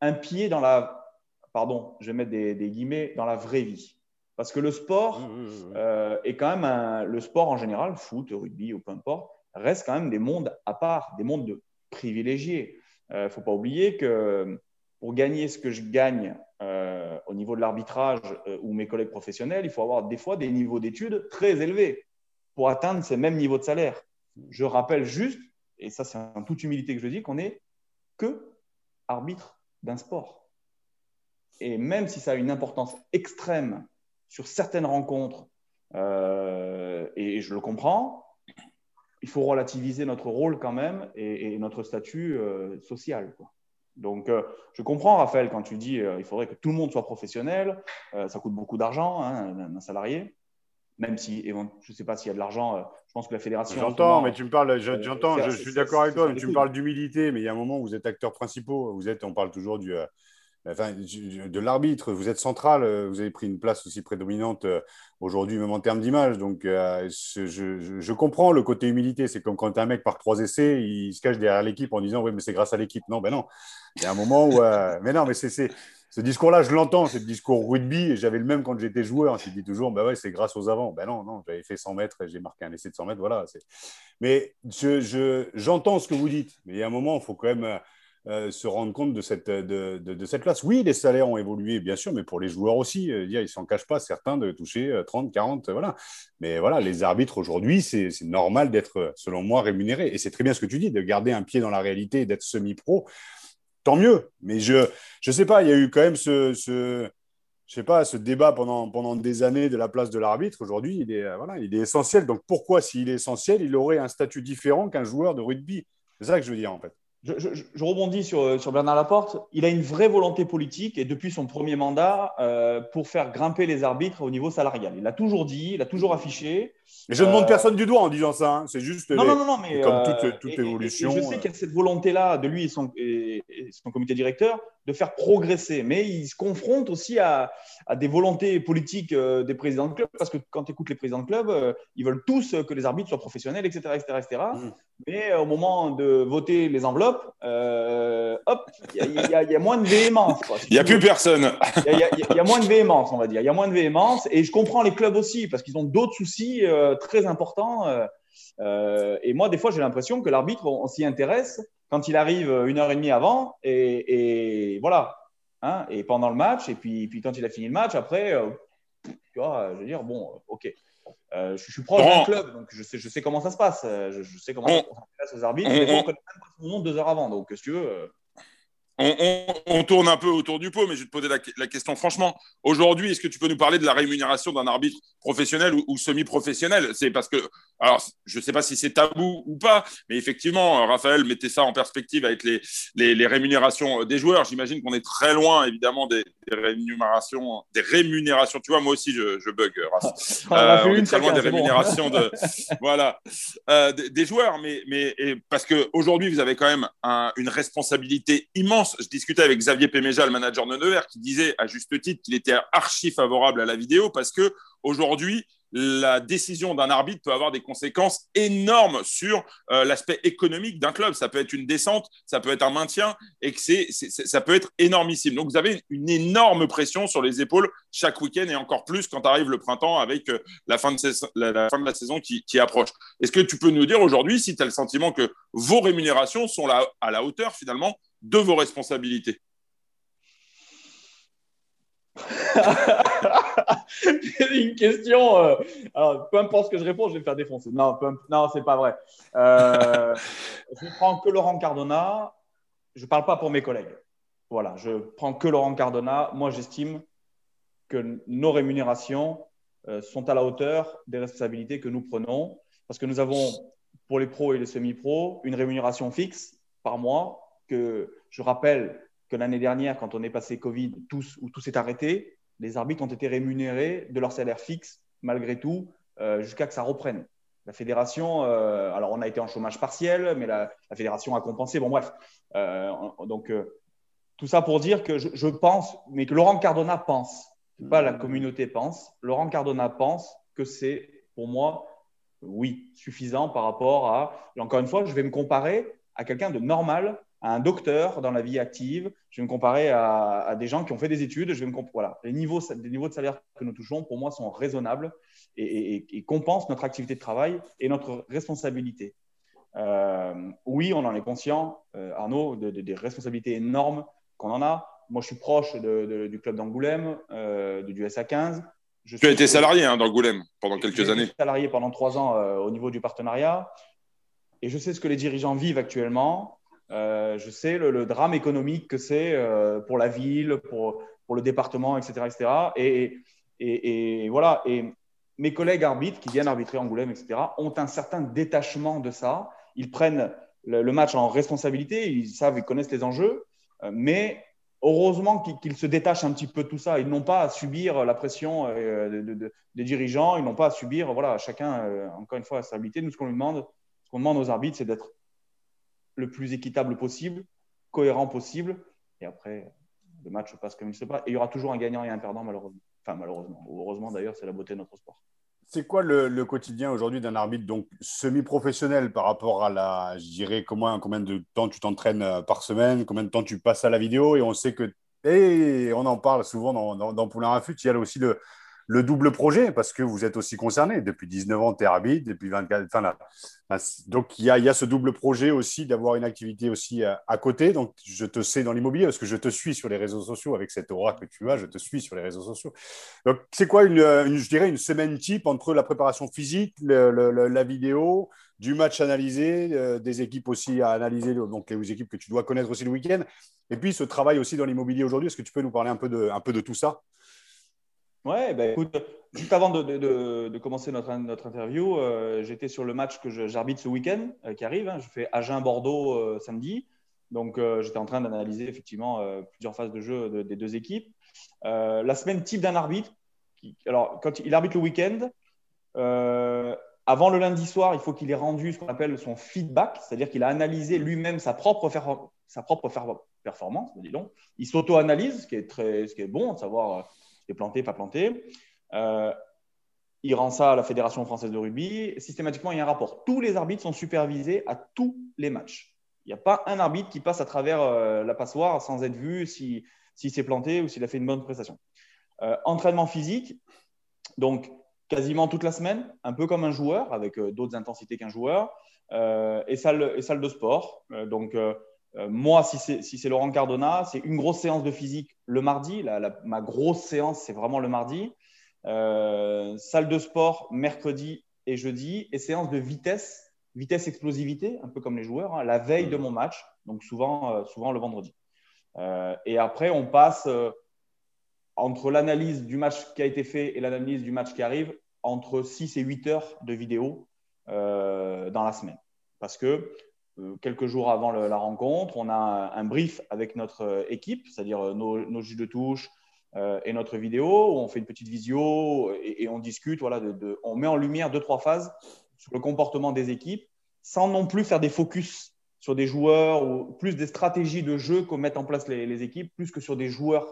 un pied dans la, pardon, je vais mettre des, guillemets, dans la vraie vie. Parce que le sport mmh, mmh, mmh. Euh, est quand même le sport en général, foot, rugby ou peu importe, reste quand même des mondes à part, des mondes de privilégiés. Il euh, ne faut pas oublier que pour gagner ce que je gagne euh, au niveau de l'arbitrage ou mes collègues professionnels, il faut avoir des fois des niveaux d'études très élevés pour atteindre ces mêmes niveaux de salaire. Je rappelle juste et ça c'est en toute humilité que je dis, qu'on n'est que arbitre d'un sport. Et même si ça a une importance extrême sur certaines rencontres, euh, et je le comprends, il faut relativiser notre rôle quand même et, notre statut euh, social. Donc, euh, je comprends, Raphaël, quand tu dis qu'il faudrait que tout le monde soit professionnel, ça coûte beaucoup d'argent, hein, un, salarié même si je ne sais pas s'il y a de l'argent, euh, je pense que la fédération. J'entends, mais tu me parles, euh, j'entends, je, suis d'accord avec toi, mais tu me parles d'humilité, mais il y a un moment où vous êtes acteurs principaux, vous êtes, on parle toujours du, euh, de l'arbitre, vous êtes central, vous avez pris une place aussi prédominante aujourd'hui, même en termes d'image. Donc, je, je, comprends le côté humilité. C'est comme quand un mec par trois essais, il se cache derrière l'équipe en disant Oui, mais c'est grâce à l'équipe. Non, ben non. Il y a un moment où. (laughs) mais non, mais c'est ce discours-là, je l'entends, c'est le discours rugby. J'avais le même quand j'étais joueur. Je dis toujours, bah ouais, c'est grâce aux avants. Ben non, non, j'avais fait 100 mètres et j'ai marqué un essai de 100 mètres. Voilà. Mais j'entends ce que vous dites. Mais il y a un moment, il faut quand même euh, se rendre compte de cette, de, de, cette place. Oui, les salaires ont évolué, bien sûr, mais pour les joueurs aussi. Euh, ils ne s'en cachent pas, certains, de toucher 30, euh, 40. Voilà. Mais voilà, les arbitres aujourd'hui, c'est normal d'être, selon moi, rémunérés. Et c'est très bien ce que tu dis, de garder un pied dans la réalité d'être semi-pro tant mieux. Mais je ne sais pas, il y a eu quand même ce, ce, je sais pas, ce débat pendant, pendant des années de la place de l'arbitre. Aujourd'hui, il, est, euh, voilà, il est essentiel. Donc pourquoi, s'il est essentiel, il aurait un statut différent qu'un joueur de rugby? C'est ça que je veux dire en fait je, rebondis sur, sur, Bernard Laporte. Il a une vraie volonté politique et depuis son premier mandat euh, pour faire grimper les arbitres au niveau salarial. Il l'a toujours dit, il a toujours affiché. Mais je ne euh, personne du doigt en disant ça. Hein. C'est juste non, non, non, mais comme toute, euh, toute évolution. je sais qu'il y a cette volonté-là de lui et son, et son, comité directeur de faire progresser. Mais il se confronte aussi à, des volontés politiques euh, des présidents de club, parce que quand tu écoutes les présidents de club, euh, ils veulent tous que les arbitres soient professionnels, etc. etc., etc. Mais au moment de voter les enveloppes, hop, il y, a moins de véhémence. Il n'y a plus personne. Il y, a moins de véhémence, on va dire. Il y a moins de véhémence. Et je comprends les clubs aussi, parce qu'ils ont d'autres soucis très importants. et moi, des fois, j'ai l'impression que l'arbitre, on s'y intéresse quand il arrive une heure et demie avant, et, voilà. Hein, et pendant le match, et puis, puis quand il a fini le match, après, euh, tu vois, je veux dire, bon, ok. Euh, je, suis proche d'un club, donc je sais, je sais comment ça se passe. Je, sais comment on, ça se passe aux arbitres. Mais on ne connaît même pas son nom deux heures avant. Donc, si tu veux. Euh, on, tourne un peu autour du pot, mais je vais te poser la, question franchement. Aujourd'hui, est-ce que tu peux nous parler de la rémunération d'un arbitre professionnel ou, semi-professionnel? C'est parce que, alors, je ne sais pas si c'est tabou ou pas, mais effectivement, Raphaël mettait ça en perspective avec les, les, rémunérations des joueurs. J'imagine qu'on est très loin, évidemment, des, rémunérations, des rémunérations. Tu vois, moi aussi, je, bug. Euh, (laughs) on est très loin des rémunérations de, (laughs) voilà, euh, des, joueurs, mais, mais parce que aujourd'hui, vous avez quand même une responsabilité immense je discutais avec Xavier Péméja, le manager de Nevers, qui disait à juste titre qu'il était archi favorable à la vidéo parce que aujourd'hui, la décision d'un arbitre peut avoir des conséquences énormes sur euh, l'aspect économique d'un club. Ça peut être une descente, ça peut être un maintien, et ça peut être énormissime. Donc vous avez une énorme pression sur les épaules chaque week-end et encore plus quand arrive le printemps avec euh, la, fin de la saison qui, approche. Est-ce que tu peux nous dire aujourd'hui si tu as le sentiment que vos rémunérations sont à la hauteur finalement de vos responsabilités? (laughs) une question. Euh, alors, peu importe ce que je réponds, je vais me faire défoncer. Non, non, c'est pas vrai. Euh, je prends que Laurent Cardona. Je ne parle pas pour mes collègues. Voilà, je prends que Laurent Cardona. Moi, j'estime que nos rémunérations euh, sont à la hauteur des responsabilités que nous prenons, parce que nous avons pour les pros et les semi-pros une rémunération fixe par mois que je rappelle que l'année dernière, quand on est passé Covid, tous, tout s'est arrêté, les arbitres ont été rémunérés de leur salaire fixe, malgré tout, euh, jusqu'à que ça reprenne. La fédération, euh, alors on a été en chômage partiel, mais la, fédération a compensé. Bon, bref. Euh, donc, tout ça pour dire que je, pense, mais que Laurent Cardona pense, pas la communauté pense, Laurent Cardona pense que c'est, pour moi, oui, suffisant par rapport à. encore une fois, je vais me comparer à quelqu'un de normal un docteur dans la vie active, je vais me comparer à, des gens qui ont fait des études, je vais me voilà, les niveaux, les niveaux de salaire que nous touchons, pour moi, sont raisonnables et, compensent notre activité de travail et notre responsabilité. Euh, oui, on en est conscient, euh, Arnaud, des responsabilités énormes qu'on en a. Moi, je suis proche du club d'Angoulême, euh, du SA15. Je tu as été salarié hein, d'Angoulême pendant quelques années. Salarié pendant trois ans au niveau du partenariat. Et je sais ce que les dirigeants vivent actuellement. Euh, je sais le, drame économique que c'est euh, pour la ville, pour, pour, le département, etc. etc. Et, et, voilà. Et mes collègues arbitres qui viennent arbitrer Angoulême, etc., ont un certain détachement de ça. Ils prennent le, match en responsabilité, ils savent, ils connaissent les enjeux, euh, mais heureusement qu'ils se détachent un petit peu de tout ça. Ils n'ont pas à subir la pression des dirigeants, ils n'ont pas à subir, voilà, chacun, encore une fois, sa stabilité. Nous, ce qu'on demande, ce qu'on demande aux arbitres, c'est d'être le plus équitable possible, cohérent possible. Et après, le match se passe comme il se passe. Et il y aura toujours un gagnant et un perdant, malheureusement. Enfin, malheureusement. heureusement, d'ailleurs, c'est la beauté de notre sport. C'est quoi le, quotidien aujourd'hui d'un arbitre donc semi-professionnel par rapport à la, je dirais, combien, combien de temps tu t'entraînes euh, par semaine, combien de temps tu passes à la vidéo? Et on sait que, et on en parle souvent dans, dans, dans Poulain Rafut, il y a aussi le, le double projet, parce que vous êtes aussi concerné. Depuis 19 ans, tu es arbitre, depuis 24. Enfin, là, donc, il y, a, y a, ce double projet aussi d'avoir une activité aussi à, côté. Donc, je te sais dans l'immobilier parce que je te suis sur les réseaux sociaux avec cette aura que tu as. Je te suis sur les réseaux sociaux. Donc, c'est quoi, une, je dirais, une semaine type entre la préparation physique, la vidéo, du match analysé, euh, des équipes aussi à analyser, donc les équipes que tu dois connaître aussi le week-end, et puis ce travail aussi dans l'immobilier aujourd'hui. Est-ce que tu peux nous parler un peu de tout ça? Ouais, bah, écoute, juste avant de, commencer notre, notre interview, euh, j'étais sur le match que j'arbitre ce week-end euh, qui arrive. Hein. je fais Agen-Bordeaux euh, samedi. Donc, j'étais en train d'analyser effectivement plusieurs phases de jeu des deux équipes. la semaine type d'un arbitre, alors quand il arbitre le week-end, avant le lundi soir, il faut qu'il ait rendu ce qu'on appelle son feedback, c'est-à-dire qu'il a analysé lui-même sa propre, sa propre performance, dis donc. Il s'auto-analyse, ce, qui est très, ce qui est bon, de savoir est planté, pas planté. il rend ça à la Fédération française de rugby. Systématiquement, il y a un rapport. Tous les arbitres sont supervisés à tous les matchs. Il n'y a pas un arbitre qui passe à travers la passoire sans être vu si, s'il s'est planté ou s'il a fait une bonne prestation. entraînement physique, donc quasiment toute la semaine, un peu comme un joueur, avec euh, d'autres intensités qu'un joueur, euh, et, salle, et salle de sport. Euh, donc, moi, si c'est si Laurent Cardona, c'est une grosse séance de physique le mardi. ma grosse séance, c'est vraiment le mardi. salle de sport mercredi et jeudi, et séance de vitesse, vitesse explosivité, un peu comme les joueurs, hein, la veille de mon match, donc souvent, souvent le vendredi. et après, on passe entre l'analyse du match qui a été fait et l'analyse du match qui arrive, entre 6 et 8 heures de vidéo euh, dans la semaine. Parce que euh, quelques jours avant la rencontre, on a un, brief avec notre euh, équipe, c'est-à-dire nos, juges de touche et notre vidéo, où on fait une petite visio et, on discute, voilà, on met en lumière deux, trois phases sur le comportement des équipes, sans non plus faire des focus sur des joueurs ou plus des stratégies de jeu qu'on met en place les, les, équipes, plus que sur des joueurs.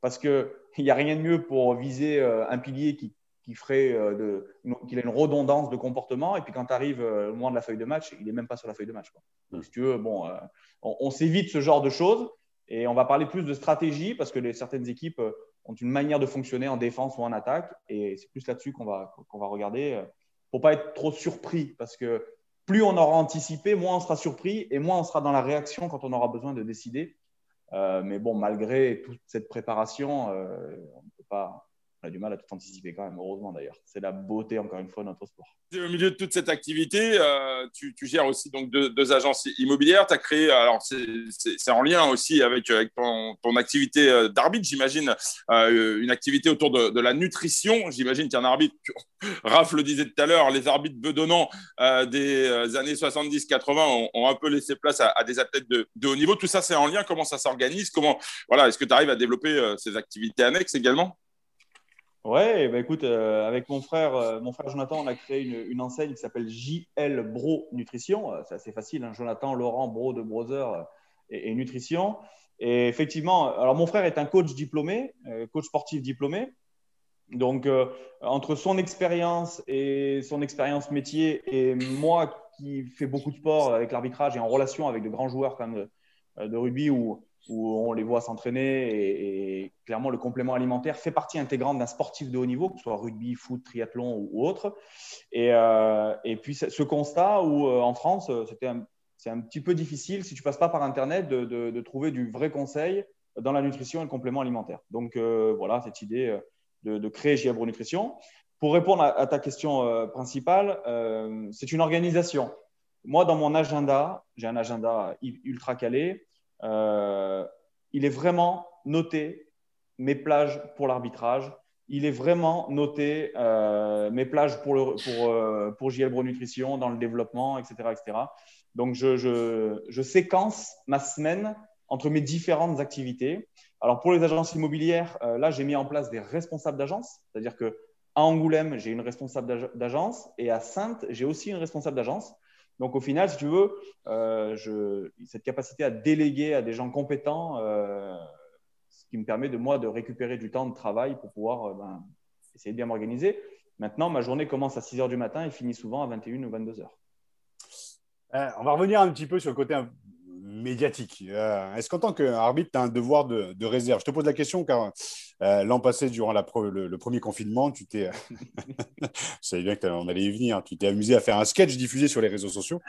Parce qu'il (laughs) n'y a rien de mieux pour viser euh, un pilier qui, qui ferait euh, qu'il ait une redondance de comportement. Et puis quand tu arrives euh, au moment de la feuille de match, il n'est même pas sur la feuille de match. Donc, si tu veux, bon, on, s'évite ce genre de choses et on va parler plus de stratégie parce que les, certaines équipes ont une manière de fonctionner en défense ou en attaque. Et c'est plus là-dessus qu'on va, qu'on va regarder pour pas être trop surpris parce que plus on aura anticipé, moins on sera surpris et moins on sera dans la réaction quand on aura besoin de décider. Euh, mais bon, malgré toute cette préparation, euh, on ne peut pas, on a du mal à tout anticiper quand même, heureusement d'ailleurs. C'est la beauté, encore une fois, de notre sport. Au milieu de toute cette activité, euh, tu, gères aussi donc deux, agences immobilières. Tu as créé, alors c'est en lien aussi avec, ton, activité euh, d'arbitre, j'imagine, euh, une activité autour de, la nutrition. J'imagine qu'un arbitre, (laughs) Raph le disait tout à l'heure, les arbitres bedonnants des années 70-80 ont, un peu laissé place à, des athlètes de, de, haut niveau. Tout ça, c'est en lien. Comment ça s'organise? Comment, voilà, est-ce que tu arrives à développer ces activités annexes également? Ouais, bah écoute, euh, avec mon frère, euh, mon frère Jonathan, on a créé une, enseigne qui s'appelle JL Bro Nutrition. Euh, c'est assez facile, hein, Jonathan, Laurent, Bro de Brother et, Nutrition. Et effectivement, alors mon frère est un coach diplômé, coach sportif diplômé. Donc, entre son expérience et son expérience métier et moi qui fais beaucoup de sport avec l'arbitrage et en relation avec de grands joueurs comme de rugby ou où on les voit s'entraîner et, clairement le complément alimentaire fait partie intégrante d'un sportif de haut niveau, que ce soit rugby, foot, triathlon ou, autre. Et, euh, et, puis ce constat où euh, en France, c'était c'est un petit peu difficile si tu passes pas par Internet de, trouver du vrai conseil dans la nutrition et le complément alimentaire. Donc euh, voilà cette idée de, de créer JABRO Nutrition. Pour répondre à, ta question principale, c'est une organisation. Moi, dans mon agenda, j'ai un agenda ultra calé. Euh, il est vraiment noté mes plages pour l'arbitrage. Il est vraiment noté euh, mes plages pour, le, euh, JL Bro Nutrition dans le développement, etc. etc. Donc, je, je, séquence ma semaine entre mes différentes activités. Alors, pour les agences immobilières, là, j'ai mis en place des responsables d'agence. C'est-à-dire que à Angoulême, j'ai une responsable d'agence et à Sainte, j'ai aussi une responsable d'agence. Donc, au final, si tu veux, euh, cette capacité à déléguer à des gens compétents, euh, ce qui me permet de moi de récupérer du temps de travail pour pouvoir euh, ben, essayer de bien m'organiser. Maintenant, ma journée commence à 6 heures du matin et finit souvent à 21 ou 22 heures. on va revenir un petit peu sur le côté médiatique. Est-ce qu'en tant qu'arbitre, tu as un devoir de, de, réserve? Je te pose la question car euh, l'an passé, durant le, premier confinement, tu t'es, (laughs) (laughs) savais bien qu'on allait y venir, tu t'es amusé à faire un sketch diffusé sur les réseaux sociaux,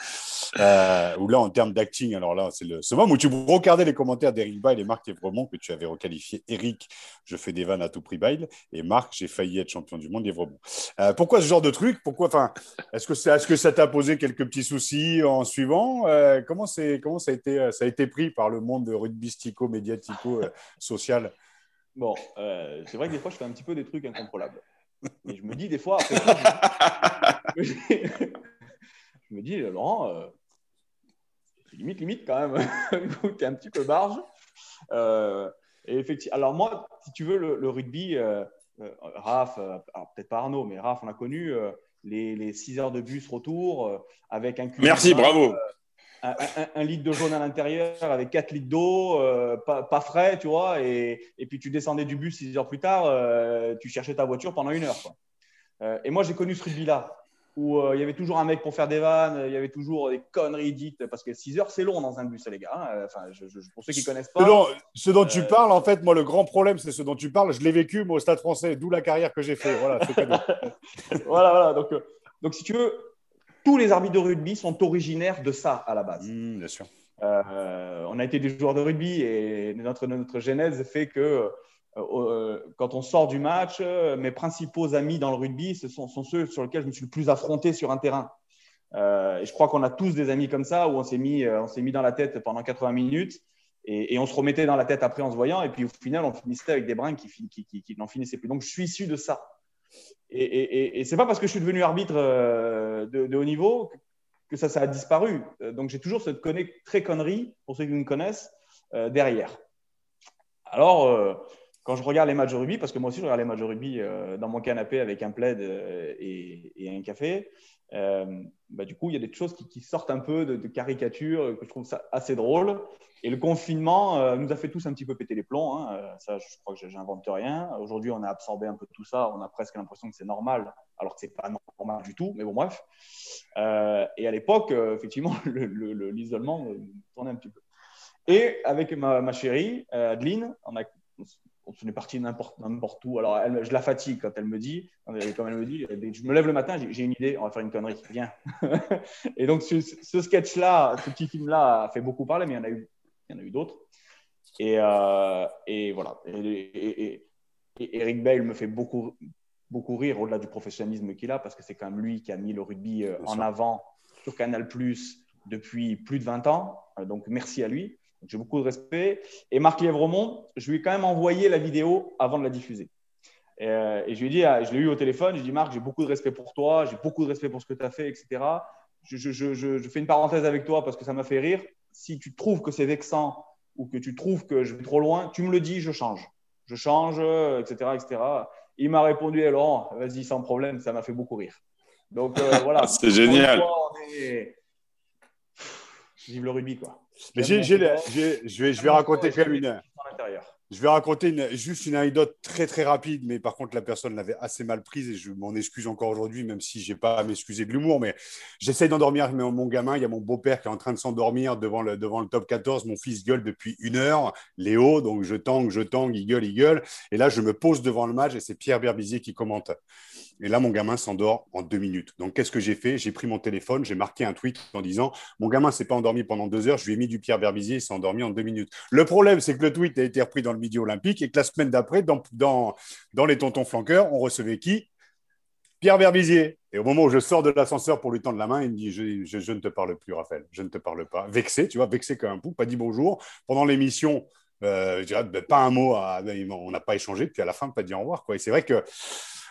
euh, où là, en termes d'acting, alors là, c'est le ce moment où tu regardais les commentaires d'Eric Bail et Marc Evremont, que tu avais requalifié. Eric, je fais des vannes à tout prix Bail, et Marc, j'ai failli être champion du monde Evremont. Euh, pourquoi ce genre de truc? Pourquoi, enfin, est-ce que, est-ce que ça t'a posé quelques petits soucis en suivant? Euh, Comment, comment ça, a été, ça a été pris par le monde rugbystico, médiatico, social? Bon, euh, c'est vrai que des fois, je fais un petit peu des trucs incontrôlables. Et je me dis des fois, je, me dis, Laurent, euh, limite, limite quand même, (laughs) tu es un petit peu barge. Euh, et effectivement, alors moi, si tu veux, le, rugby, Raph, peut-être pas Arnaud, mais Raph, on a connu les, les 6 heures de bus retour avec un Merci, bravo. Un, litre de jaune à l'intérieur avec 4 litres d'eau, euh, pas, frais, tu vois, et, et, puis tu descendais du bus 6 heures plus tard, euh, tu cherchais ta voiture pendant une heure. Quoi. et moi, j'ai connu ce rugby-là où euh, il y avait toujours un mec pour faire des vannes, il y avait toujours des conneries dites, parce que 6 heures, c'est long dans un bus, les gars. Hein. Enfin, pour ceux qui ne connaissent pas. Ce dont, tu euh, parles, en fait, moi, le grand problème, c'est ce dont tu parles. Je l'ai vécu, moi, au Stade français, d'où la carrière que j'ai fait. Voilà, (laughs) voilà, voilà. Donc, euh, donc, si tu veux, tous les arbitres de rugby sont originaires de ça à la base. Mmh, bien sûr. on a été des joueurs de rugby et notre, notre genèse fait que euh, euh, quand on sort du match, euh, mes principaux amis dans le rugby, ce sont, ceux sur lesquels je me suis le plus affronté sur un terrain. et je crois qu'on a tous des amis comme ça où on s'est mis, on s'est mis dans la tête pendant 80 minutes et, on se remettait dans la tête après en se voyant. Et puis au final, on finissait avec des brins qui, qui, n'en finissaient plus. Donc je suis issu de ça. Et, et, et c'est pas parce que je suis devenu arbitre de, haut niveau que ça, a disparu. Donc j'ai toujours cette très connerie, pour ceux qui me connaissent, derrière. Alors quand je regarde les matchs de rugby, parce que moi aussi je regarde les matchs de rugby euh, dans mon canapé avec un plaid euh, et, un café, euh, bah, du coup il y a des choses qui, sortent un peu de, caricature, que je trouve ça assez drôle. Et le confinement nous a fait tous un petit peu péter les plombs. Hein. Ça, je crois que j'invente rien. Aujourd'hui, on a absorbé un peu tout ça. On a presque l'impression que c'est normal, alors que c'est pas normal du tout. Mais bon, bref. et à l'époque, effectivement, (laughs) l'isolement tournait un petit peu. Et avec ma chérie, Adeline, on a on est parti n'importe où. Alors, je la fatigue quand elle me dit, quand elle me dit, je me lève le matin, j'ai une idée, on va faire une connerie, viens. (laughs) et donc, ce, sketch-là, ce petit film-là a fait beaucoup parler, mais il y en a eu, il y en a eu d'autres. Et, euh, et, voilà. Et, Eric Bale me fait beaucoup, beaucoup rire au-delà du professionnalisme qu'il a, parce que c'est quand même lui qui a mis le rugby euh, en avant sur Canal depuis plus de 20 ans. Euh, donc, merci à lui. J'ai beaucoup de respect. Et Marc Lièvremont, je lui ai quand même envoyé la vidéo avant de la diffuser. Et, euh, je lui ai dit, ah, je l'ai eu au téléphone, je lui ai dit, Marc, j'ai beaucoup de respect pour toi, j'ai beaucoup de respect pour ce que tu as fait, etc. Je, fais une parenthèse avec toi parce que ça m'a fait rire. Si tu trouves que c'est vexant ou que tu trouves que je vais trop loin, tu me le dis, je change. Je change, etc. etc. Il m'a répondu, eh, Laurent, vas-y, sans problème, ça m'a fait beaucoup rire. Donc euh, voilà. (laughs) c'est génial. Vive le rugby, quoi. Mais j'ai, je vais, je vais raconter quand même une. Je vais raconter juste une anecdote très très rapide, mais par contre la personne l'avait assez mal prise et je m'en excuse encore aujourd'hui, même si j'ai pas à m'excuser de l'humour. Mais j'essaye d'endormir mon gamin. Il y a mon beau-père qui est en train de s'endormir devant le, devant le top 14. Mon fils gueule depuis une heure, Léo. Donc je tangue, je tangue, il gueule, il gueule. Et là je me pose devant le match et c'est Pierre Berbizier qui commente. Et là, mon gamin s'endort en deux minutes. Donc, qu'est-ce que j'ai fait? J'ai pris mon téléphone, j'ai marqué un tweet en disant Mon gamin s'est pas endormi pendant deux heures, je lui ai mis du Pierre Berbizier, il s'est endormi en deux minutes. Le problème, c'est que le tweet a été repris dans le Midi Olympique et que la semaine d'après, dans, dans, dans les tontons flanqueurs, on recevait qui? Pierre Berbizier. Et au moment où je sors de l'ascenseur pour lui tendre la main, il me dit je, je, ne te parle plus, Raphaël. Je ne te parle pas. Vexé, tu vois, vexé comme un pou, pas dit bonjour. Pendant l'émission, euh, je dirais, ben, pas un mot, on n'a pas échangé, puis à la fin, pas dit au revoir. Quoi. Et c'est vrai que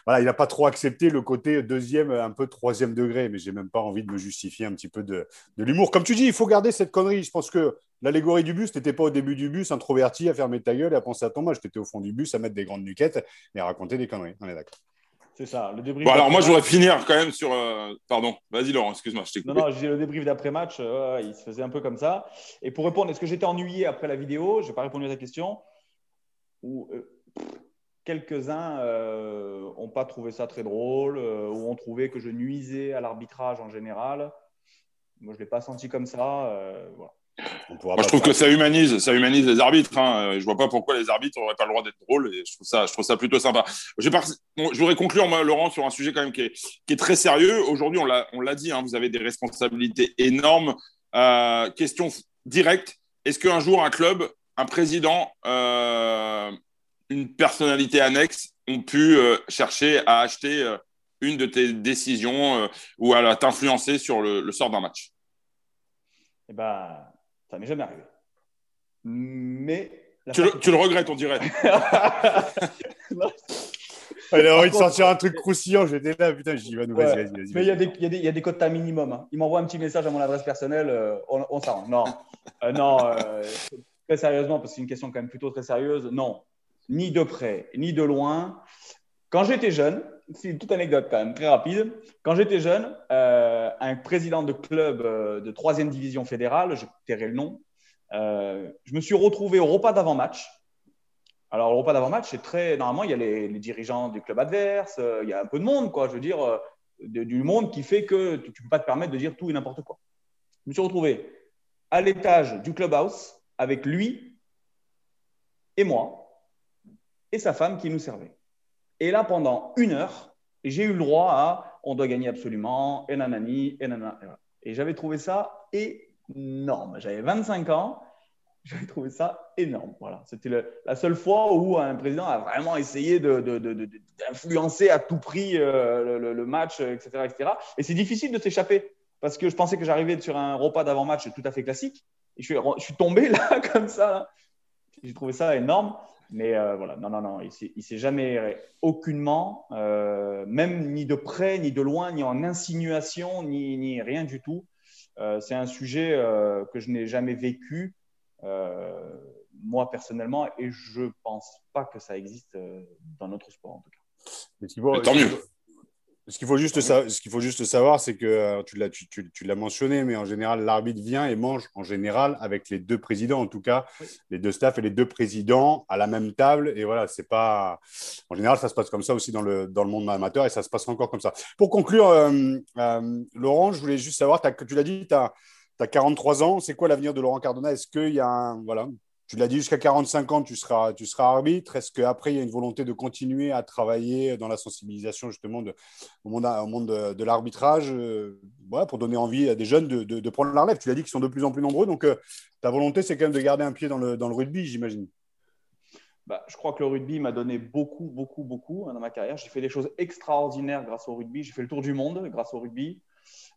voilà, il n'a pas trop accepté le côté deuxième, un peu troisième degré, mais j'ai même pas envie de me justifier un petit peu de, l'humour. Comme tu dis, il faut garder cette connerie. Je pense que l'allégorie du bus, tu n'étais pas au début du bus introverti à fermer ta gueule et à penser à ton match. Tu étais au fond du bus à mettre des grandes nuquettes et à raconter des conneries. On est d'accord. C'est ça, le débrief. Bon, alors moi, je voudrais finir quand même sur. Euh, pardon, vas-y Laurent, excuse-moi, je t'ai Non, non, j'ai le débrief d'après-match, euh, il se faisait un peu comme ça. Et pour répondre, est-ce que j'étais ennuyé après la vidéo? Je n'ai pas répondu à ta question. Ou, euh, quelques-uns n'ont euh, pas trouvé ça très drôle euh, ou ont trouvé que je nuisais à l'arbitrage en général. Moi, je ne l'ai pas senti comme ça. Euh, Moi, je trouve que ça humanise, ça humanise les arbitres. Hein. Je vois pas pourquoi les arbitres n'auraient pas le droit d'être drôles. Et je trouve ça, je trouve ça plutôt sympa. Je voudrais conclure, moi, Laurent, sur un sujet quand même qui est, qui est très sérieux. Aujourd'hui, on l'a, on l'a dit, hein, vous avez des responsabilités énormes. question directe est-ce qu'un jour un club, un président une personnalité annexe ont pu euh, chercher à acheter euh, une de tes décisions euh, ou à t'influencer sur le, sort d'un match Eh bien, ça m'est jamais arrivé. Mais. Tu le, regrettes, on dirait. (laughs) Il a envie de sortir un truc croustillant. J'étais là, putain, je dis, vas-y, vas-y, vas-y. Mais il y, a des, y, y, a des quotas minimum. Hein. Il m'envoie un petit message à mon adresse personnelle, on, on s'arrange. Non, non très sérieusement, parce que c'est une question quand même plutôt très sérieuse. Non, ni de près, ni de loin. Quand j'étais jeune, c'est une petite anecdote quand même, très rapide. Quand j'étais jeune, euh, un président de club euh, de troisième division fédérale, je tairai le nom, euh, je me suis retrouvé au repas d'avant-match. Alors, le repas d'avant-match, c'est très. Normalement, il y a les, dirigeants du club adverse, il y a un peu de monde, quoi. Je veux dire, du monde qui fait que tu ne peux pas te permettre de dire tout et n'importe quoi. Je me suis retrouvé à l'étage du clubhouse avec lui et moi et sa femme qui nous servait. Et là, pendant une heure, j'ai eu le droit à on doit gagner absolument, et nanani, et nanana. Et j'avais trouvé ça énorme. J'avais 25 ans, j'avais trouvé ça énorme. Voilà. C'était la seule fois où un président a vraiment essayé d'influencer à tout prix euh, le, match, etc. etc. Et c'est difficile de s'échapper parce que je pensais que j'arrivais sur un repas d'avant-match tout à fait classique. Et je suis, je suis tombé (laughs) là, comme ça. J'ai trouvé ça énorme. Mais euh, voilà, non, non, non, il ne s'est jamais aucunement, euh, même ni de près, ni de loin, ni en insinuation, ni, ni rien du tout. Euh, c'est un sujet que je n'ai jamais vécu, moi personnellement, et je ne pense pas que ça existe dans notre sport en tout cas. tant mieux. Ce qu'il faut, juste ce qu'il faut juste savoir, c'est que euh, tu l'as, tu, tu, l'as mentionné, mais en général, l'arbitre vient et mange en général avec les deux présidents, en tout cas, les deux staffs et les deux présidents à la même table. Et voilà, c'est pas. En général, ça se passe comme ça aussi dans le, dans le monde amateur et ça se passe encore comme ça. Pour conclure, euh, euh, Laurent, je voulais juste savoir, tu l'as dit, tu as, as, 43 ans. C'est quoi l'avenir de Laurent Cardona? Est-ce qu'il y a un. Voilà, tu l'as dit, jusqu'à 45 ans, tu seras, arbitre. Est-ce qu'après, il y a une volonté de continuer à travailler dans la sensibilisation justement au monde, de, l'arbitrage euh, pour donner envie à des jeunes de, prendre la relève? Tu l'as dit qu'ils sont de plus en plus nombreux. Donc, euh, ta volonté, c'est quand même de garder un pied dans le, dans le rugby, j'imagine. Bah, je crois que le rugby m'a donné beaucoup, beaucoup, beaucoup hein, dans ma carrière. J'ai fait des choses extraordinaires grâce au rugby. J'ai fait le tour du monde grâce au rugby.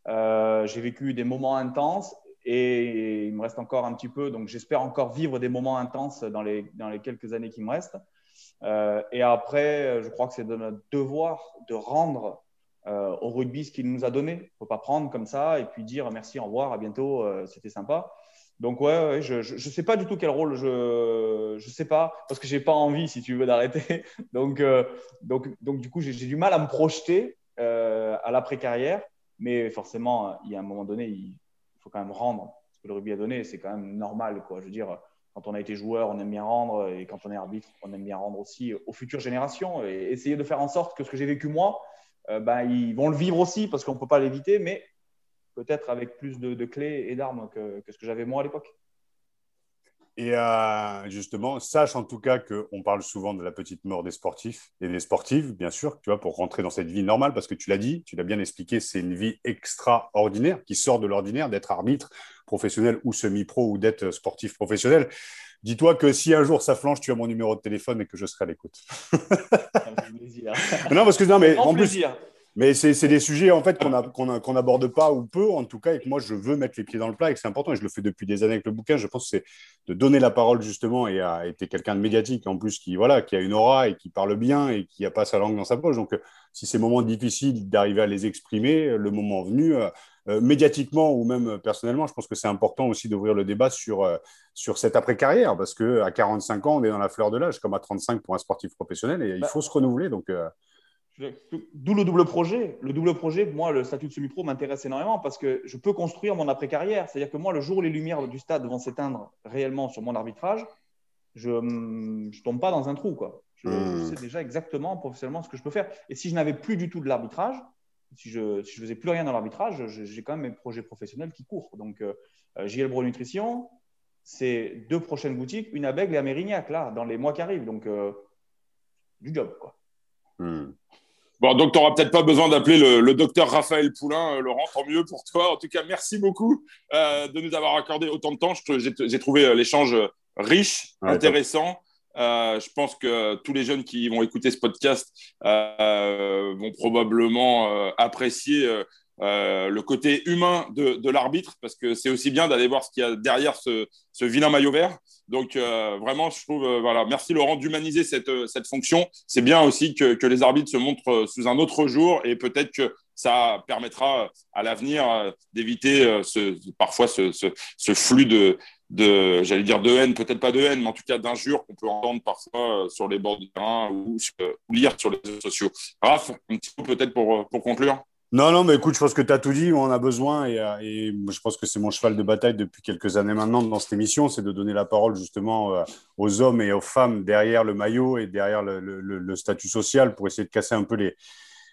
Euh, j'ai vécu des moments intenses et il me reste encore un petit peu, donc j'espère encore vivre des moments intenses dans les, dans les quelques années qui me restent. Euh, et après, je crois que c'est de notre devoir de rendre euh, au rugby ce qu'il nous a donné. Il ne faut pas prendre comme ça et puis dire merci, au revoir, à bientôt, euh, c'était sympa. Donc ouais, je ne sais pas du tout quel rôle je ne sais pas parce que j'ai pas envie si tu veux d'arrêter. (laughs) donc, donc donc du coup j'ai du mal à me projeter à l'après carrière, mais forcément il y a un moment donné quand même rendre ce que le rugby a donné. C'est quand même normal. Quoi. Je veux dire, quand on a été joueur, on aime bien rendre. Et quand on est arbitre, on aime bien rendre aussi aux futures générations. Et essayer de faire en sorte que ce que j'ai vécu moi, euh, ben, ils vont le vivre aussi parce qu'on ne peut pas l'éviter, mais peut-être avec plus de, clés et d'armes que ce que j'avais moi à l'époque. Et euh, justement, sache en tout cas qu'on parle souvent de la petite mort des sportifs et des sportives, bien sûr, tu vois, pour rentrer dans cette vie normale, parce que tu l'as dit, tu l'as bien expliqué, c'est une vie extraordinaire qui sort de l'ordinaire d'être arbitre professionnel ou semi-pro ou d'être sportif professionnel. Dis-toi que si un jour ça flanche, tu as mon numéro de téléphone et que je serai à l'écoute. (laughs) non, parce que non, mais en plus, mais c'est des sujets en fait qu'on n'aborde pas ou peu, en tout cas, et que moi je veux mettre les pieds dans le plat et que c'est important. Et je le fais depuis des années avec le bouquin. Je pense que c'est de donner la parole justement et à été quelqu'un de médiatique en plus qui voilà qui a une aura et qui parle bien et qui a pas sa langue dans sa poche. Donc si ces moments difficiles d'arriver à les exprimer, le moment venu. Euh, euh, médiatiquement ou même personnellement, je pense que c'est important aussi d'ouvrir le débat sur, euh, sur cette après-carrière parce qu'à 45 ans, on est dans la fleur de l'âge, comme à 35 pour un sportif professionnel, et il bah faut se renouveler. Donc, D'où le double projet. Le double projet, moi, le statut de semi-pro m'intéresse énormément parce que je peux construire mon après-carrière. C'est-à-dire que moi, le jour où les lumières du stade vont s'éteindre réellement sur mon arbitrage, je ne tombe pas dans un trou. Quoi. Je, hmm. sais déjà exactement professionnellement ce que je peux faire. Et si je n'avais plus du tout de l'arbitrage, si je ne faisais plus rien dans l'arbitrage, j'ai quand même mes projets professionnels qui courent. Donc, euh, JL Bro Nutrition, c'est deux prochaines boutiques, une à Bègle et à Mérignac, là, dans les mois qui arrivent. Donc, euh, du job. Quoi. Hmm. Bon, donc tu n'auras peut-être pas besoin d'appeler le, docteur Raphaël Poulain, euh, Laurent, tant mieux pour toi. En tout cas, merci beaucoup euh, de nous avoir accordé autant de temps. J'ai trouvé euh, l'échange riche, intéressant. je pense que tous les jeunes qui vont écouter ce podcast vont probablement apprécier le côté humain de, l'arbitre, parce que c'est aussi bien d'aller voir ce qu'il y a derrière ce, ce vilain maillot vert. Donc, euh, vraiment, je trouve, euh, voilà, merci Laurent d'humaniser cette, euh, cette fonction. C'est bien aussi que, les arbitres se montrent sous un autre jour et peut-être que ça permettra à l'avenir d'éviter parfois ce, flux de, j'allais dire de haine, peut-être pas de haine, mais en tout cas d'injures qu'on peut entendre parfois sur les bords du terrain ou, lire sur les réseaux sociaux. Raph, un petit mot peut-être pour, pour conclure non, non, mais écoute, je pense que tu as tout dit, on en a besoin et, et, je pense que c'est mon cheval de bataille depuis quelques années maintenant dans cette émission, c'est de donner la parole justement aux hommes et aux femmes derrière le maillot et derrière le, statut social pour essayer de casser un peu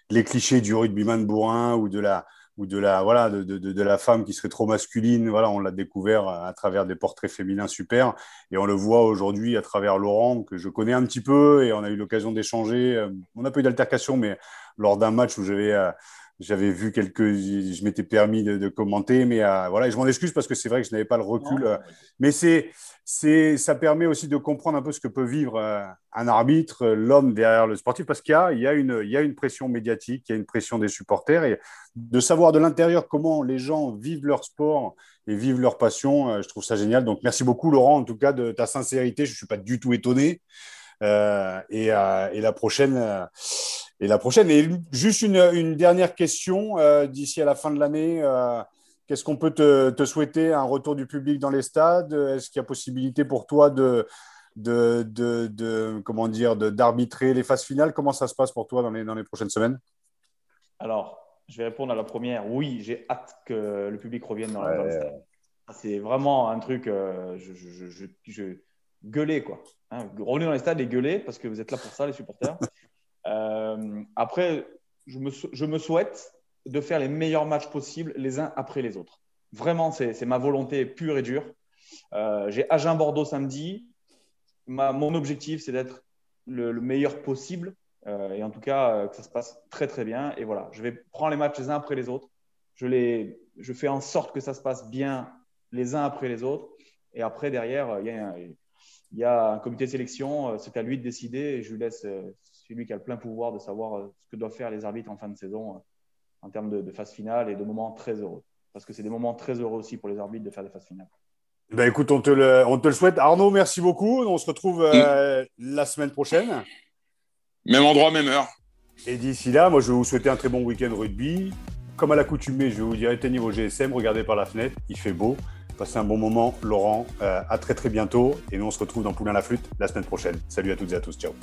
les, clichés du rugbyman bourrin ou de la, ou de la voilà de, de, de, la femme qui serait trop masculine. Voilà on l'a découvert à travers des portraits féminins super et on le voit aujourd'hui à travers Laurent que je connais un petit peu et on a eu l'occasion d'échanger euh, on n'a pas eu d'altercation mais lors d'un match où j'avais euh, j'avais vu quelques, je m'étais permis de, commenter, mais euh, voilà, je m'en excuse parce que c'est vrai que je n'avais pas le recul. Euh, mais c'est, c'est, ça permet aussi de comprendre un peu ce que peut vivre euh, un arbitre, l'homme derrière le sportif, parce qu'il y a, il y a une, il y a une pression médiatique, il y a une pression des supporters, et de savoir de l'intérieur comment les gens vivent leur sport et vivent leur passion, je trouve ça génial. Donc merci beaucoup Laurent, en tout cas de ta sincérité. Je suis pas du tout étonné. et, et la prochaine et la prochaine. Et juste une, dernière question euh, d'ici à la fin de l'année. Euh, qu'est-ce qu'on peut te, souhaiter Un retour du public dans les stades? Est-ce qu'il y a possibilité pour toi de, de, de, comment dire, d'arbitrer les phases finales? Comment ça se passe pour toi dans les, dans les prochaines semaines? Alors, je vais répondre à la première. Oui, j'ai hâte que le public revienne dans, les stades. C'est vraiment un truc, euh, je, je, je, gueuler quoi. Hein, revenez dans les stades et gueuler parce que vous êtes là pour ça, les supporters. Euh, après, je me, souhaite de faire les meilleurs matchs possibles les uns après les autres. Vraiment, c'est ma volonté pure et dure. Euh, J'ai Agen-Bordeaux samedi. Mon objectif, c'est d'être le, meilleur possible. Euh, et en tout cas, que ça se passe très, très bien. Et voilà, je vais prendre les matchs les uns après les autres. Je, les, je fais en sorte que ça se passe bien les uns après les autres. Et après, derrière, il y a, il y a un comité de sélection. C'est à lui de décider. Et je lui laisse c'est lui qui a le plein pouvoir de savoir euh, ce que doivent faire les arbitres en fin de saison euh, en termes de, phase finale et de moments très heureux. Parce que c'est des moments très heureux aussi pour les arbitres de faire des phases finales. Ben écoute, on te, le, on te le souhaite. Arnaud, merci beaucoup. On se retrouve euh, mm. la semaine prochaine. Même endroit, même heure. Et d'ici là, moi, je vais vous souhaiter un très bon week-end rugby. Comme à l'accoutumée, je vais vous dire éteignez vos GSM, regardez par la fenêtre, il fait beau. Passez un bon moment, Laurent. à très très bientôt. Et nous, on se retrouve dans Poulain la Flûte la semaine prochaine. Salut à toutes et à tous. Ciao.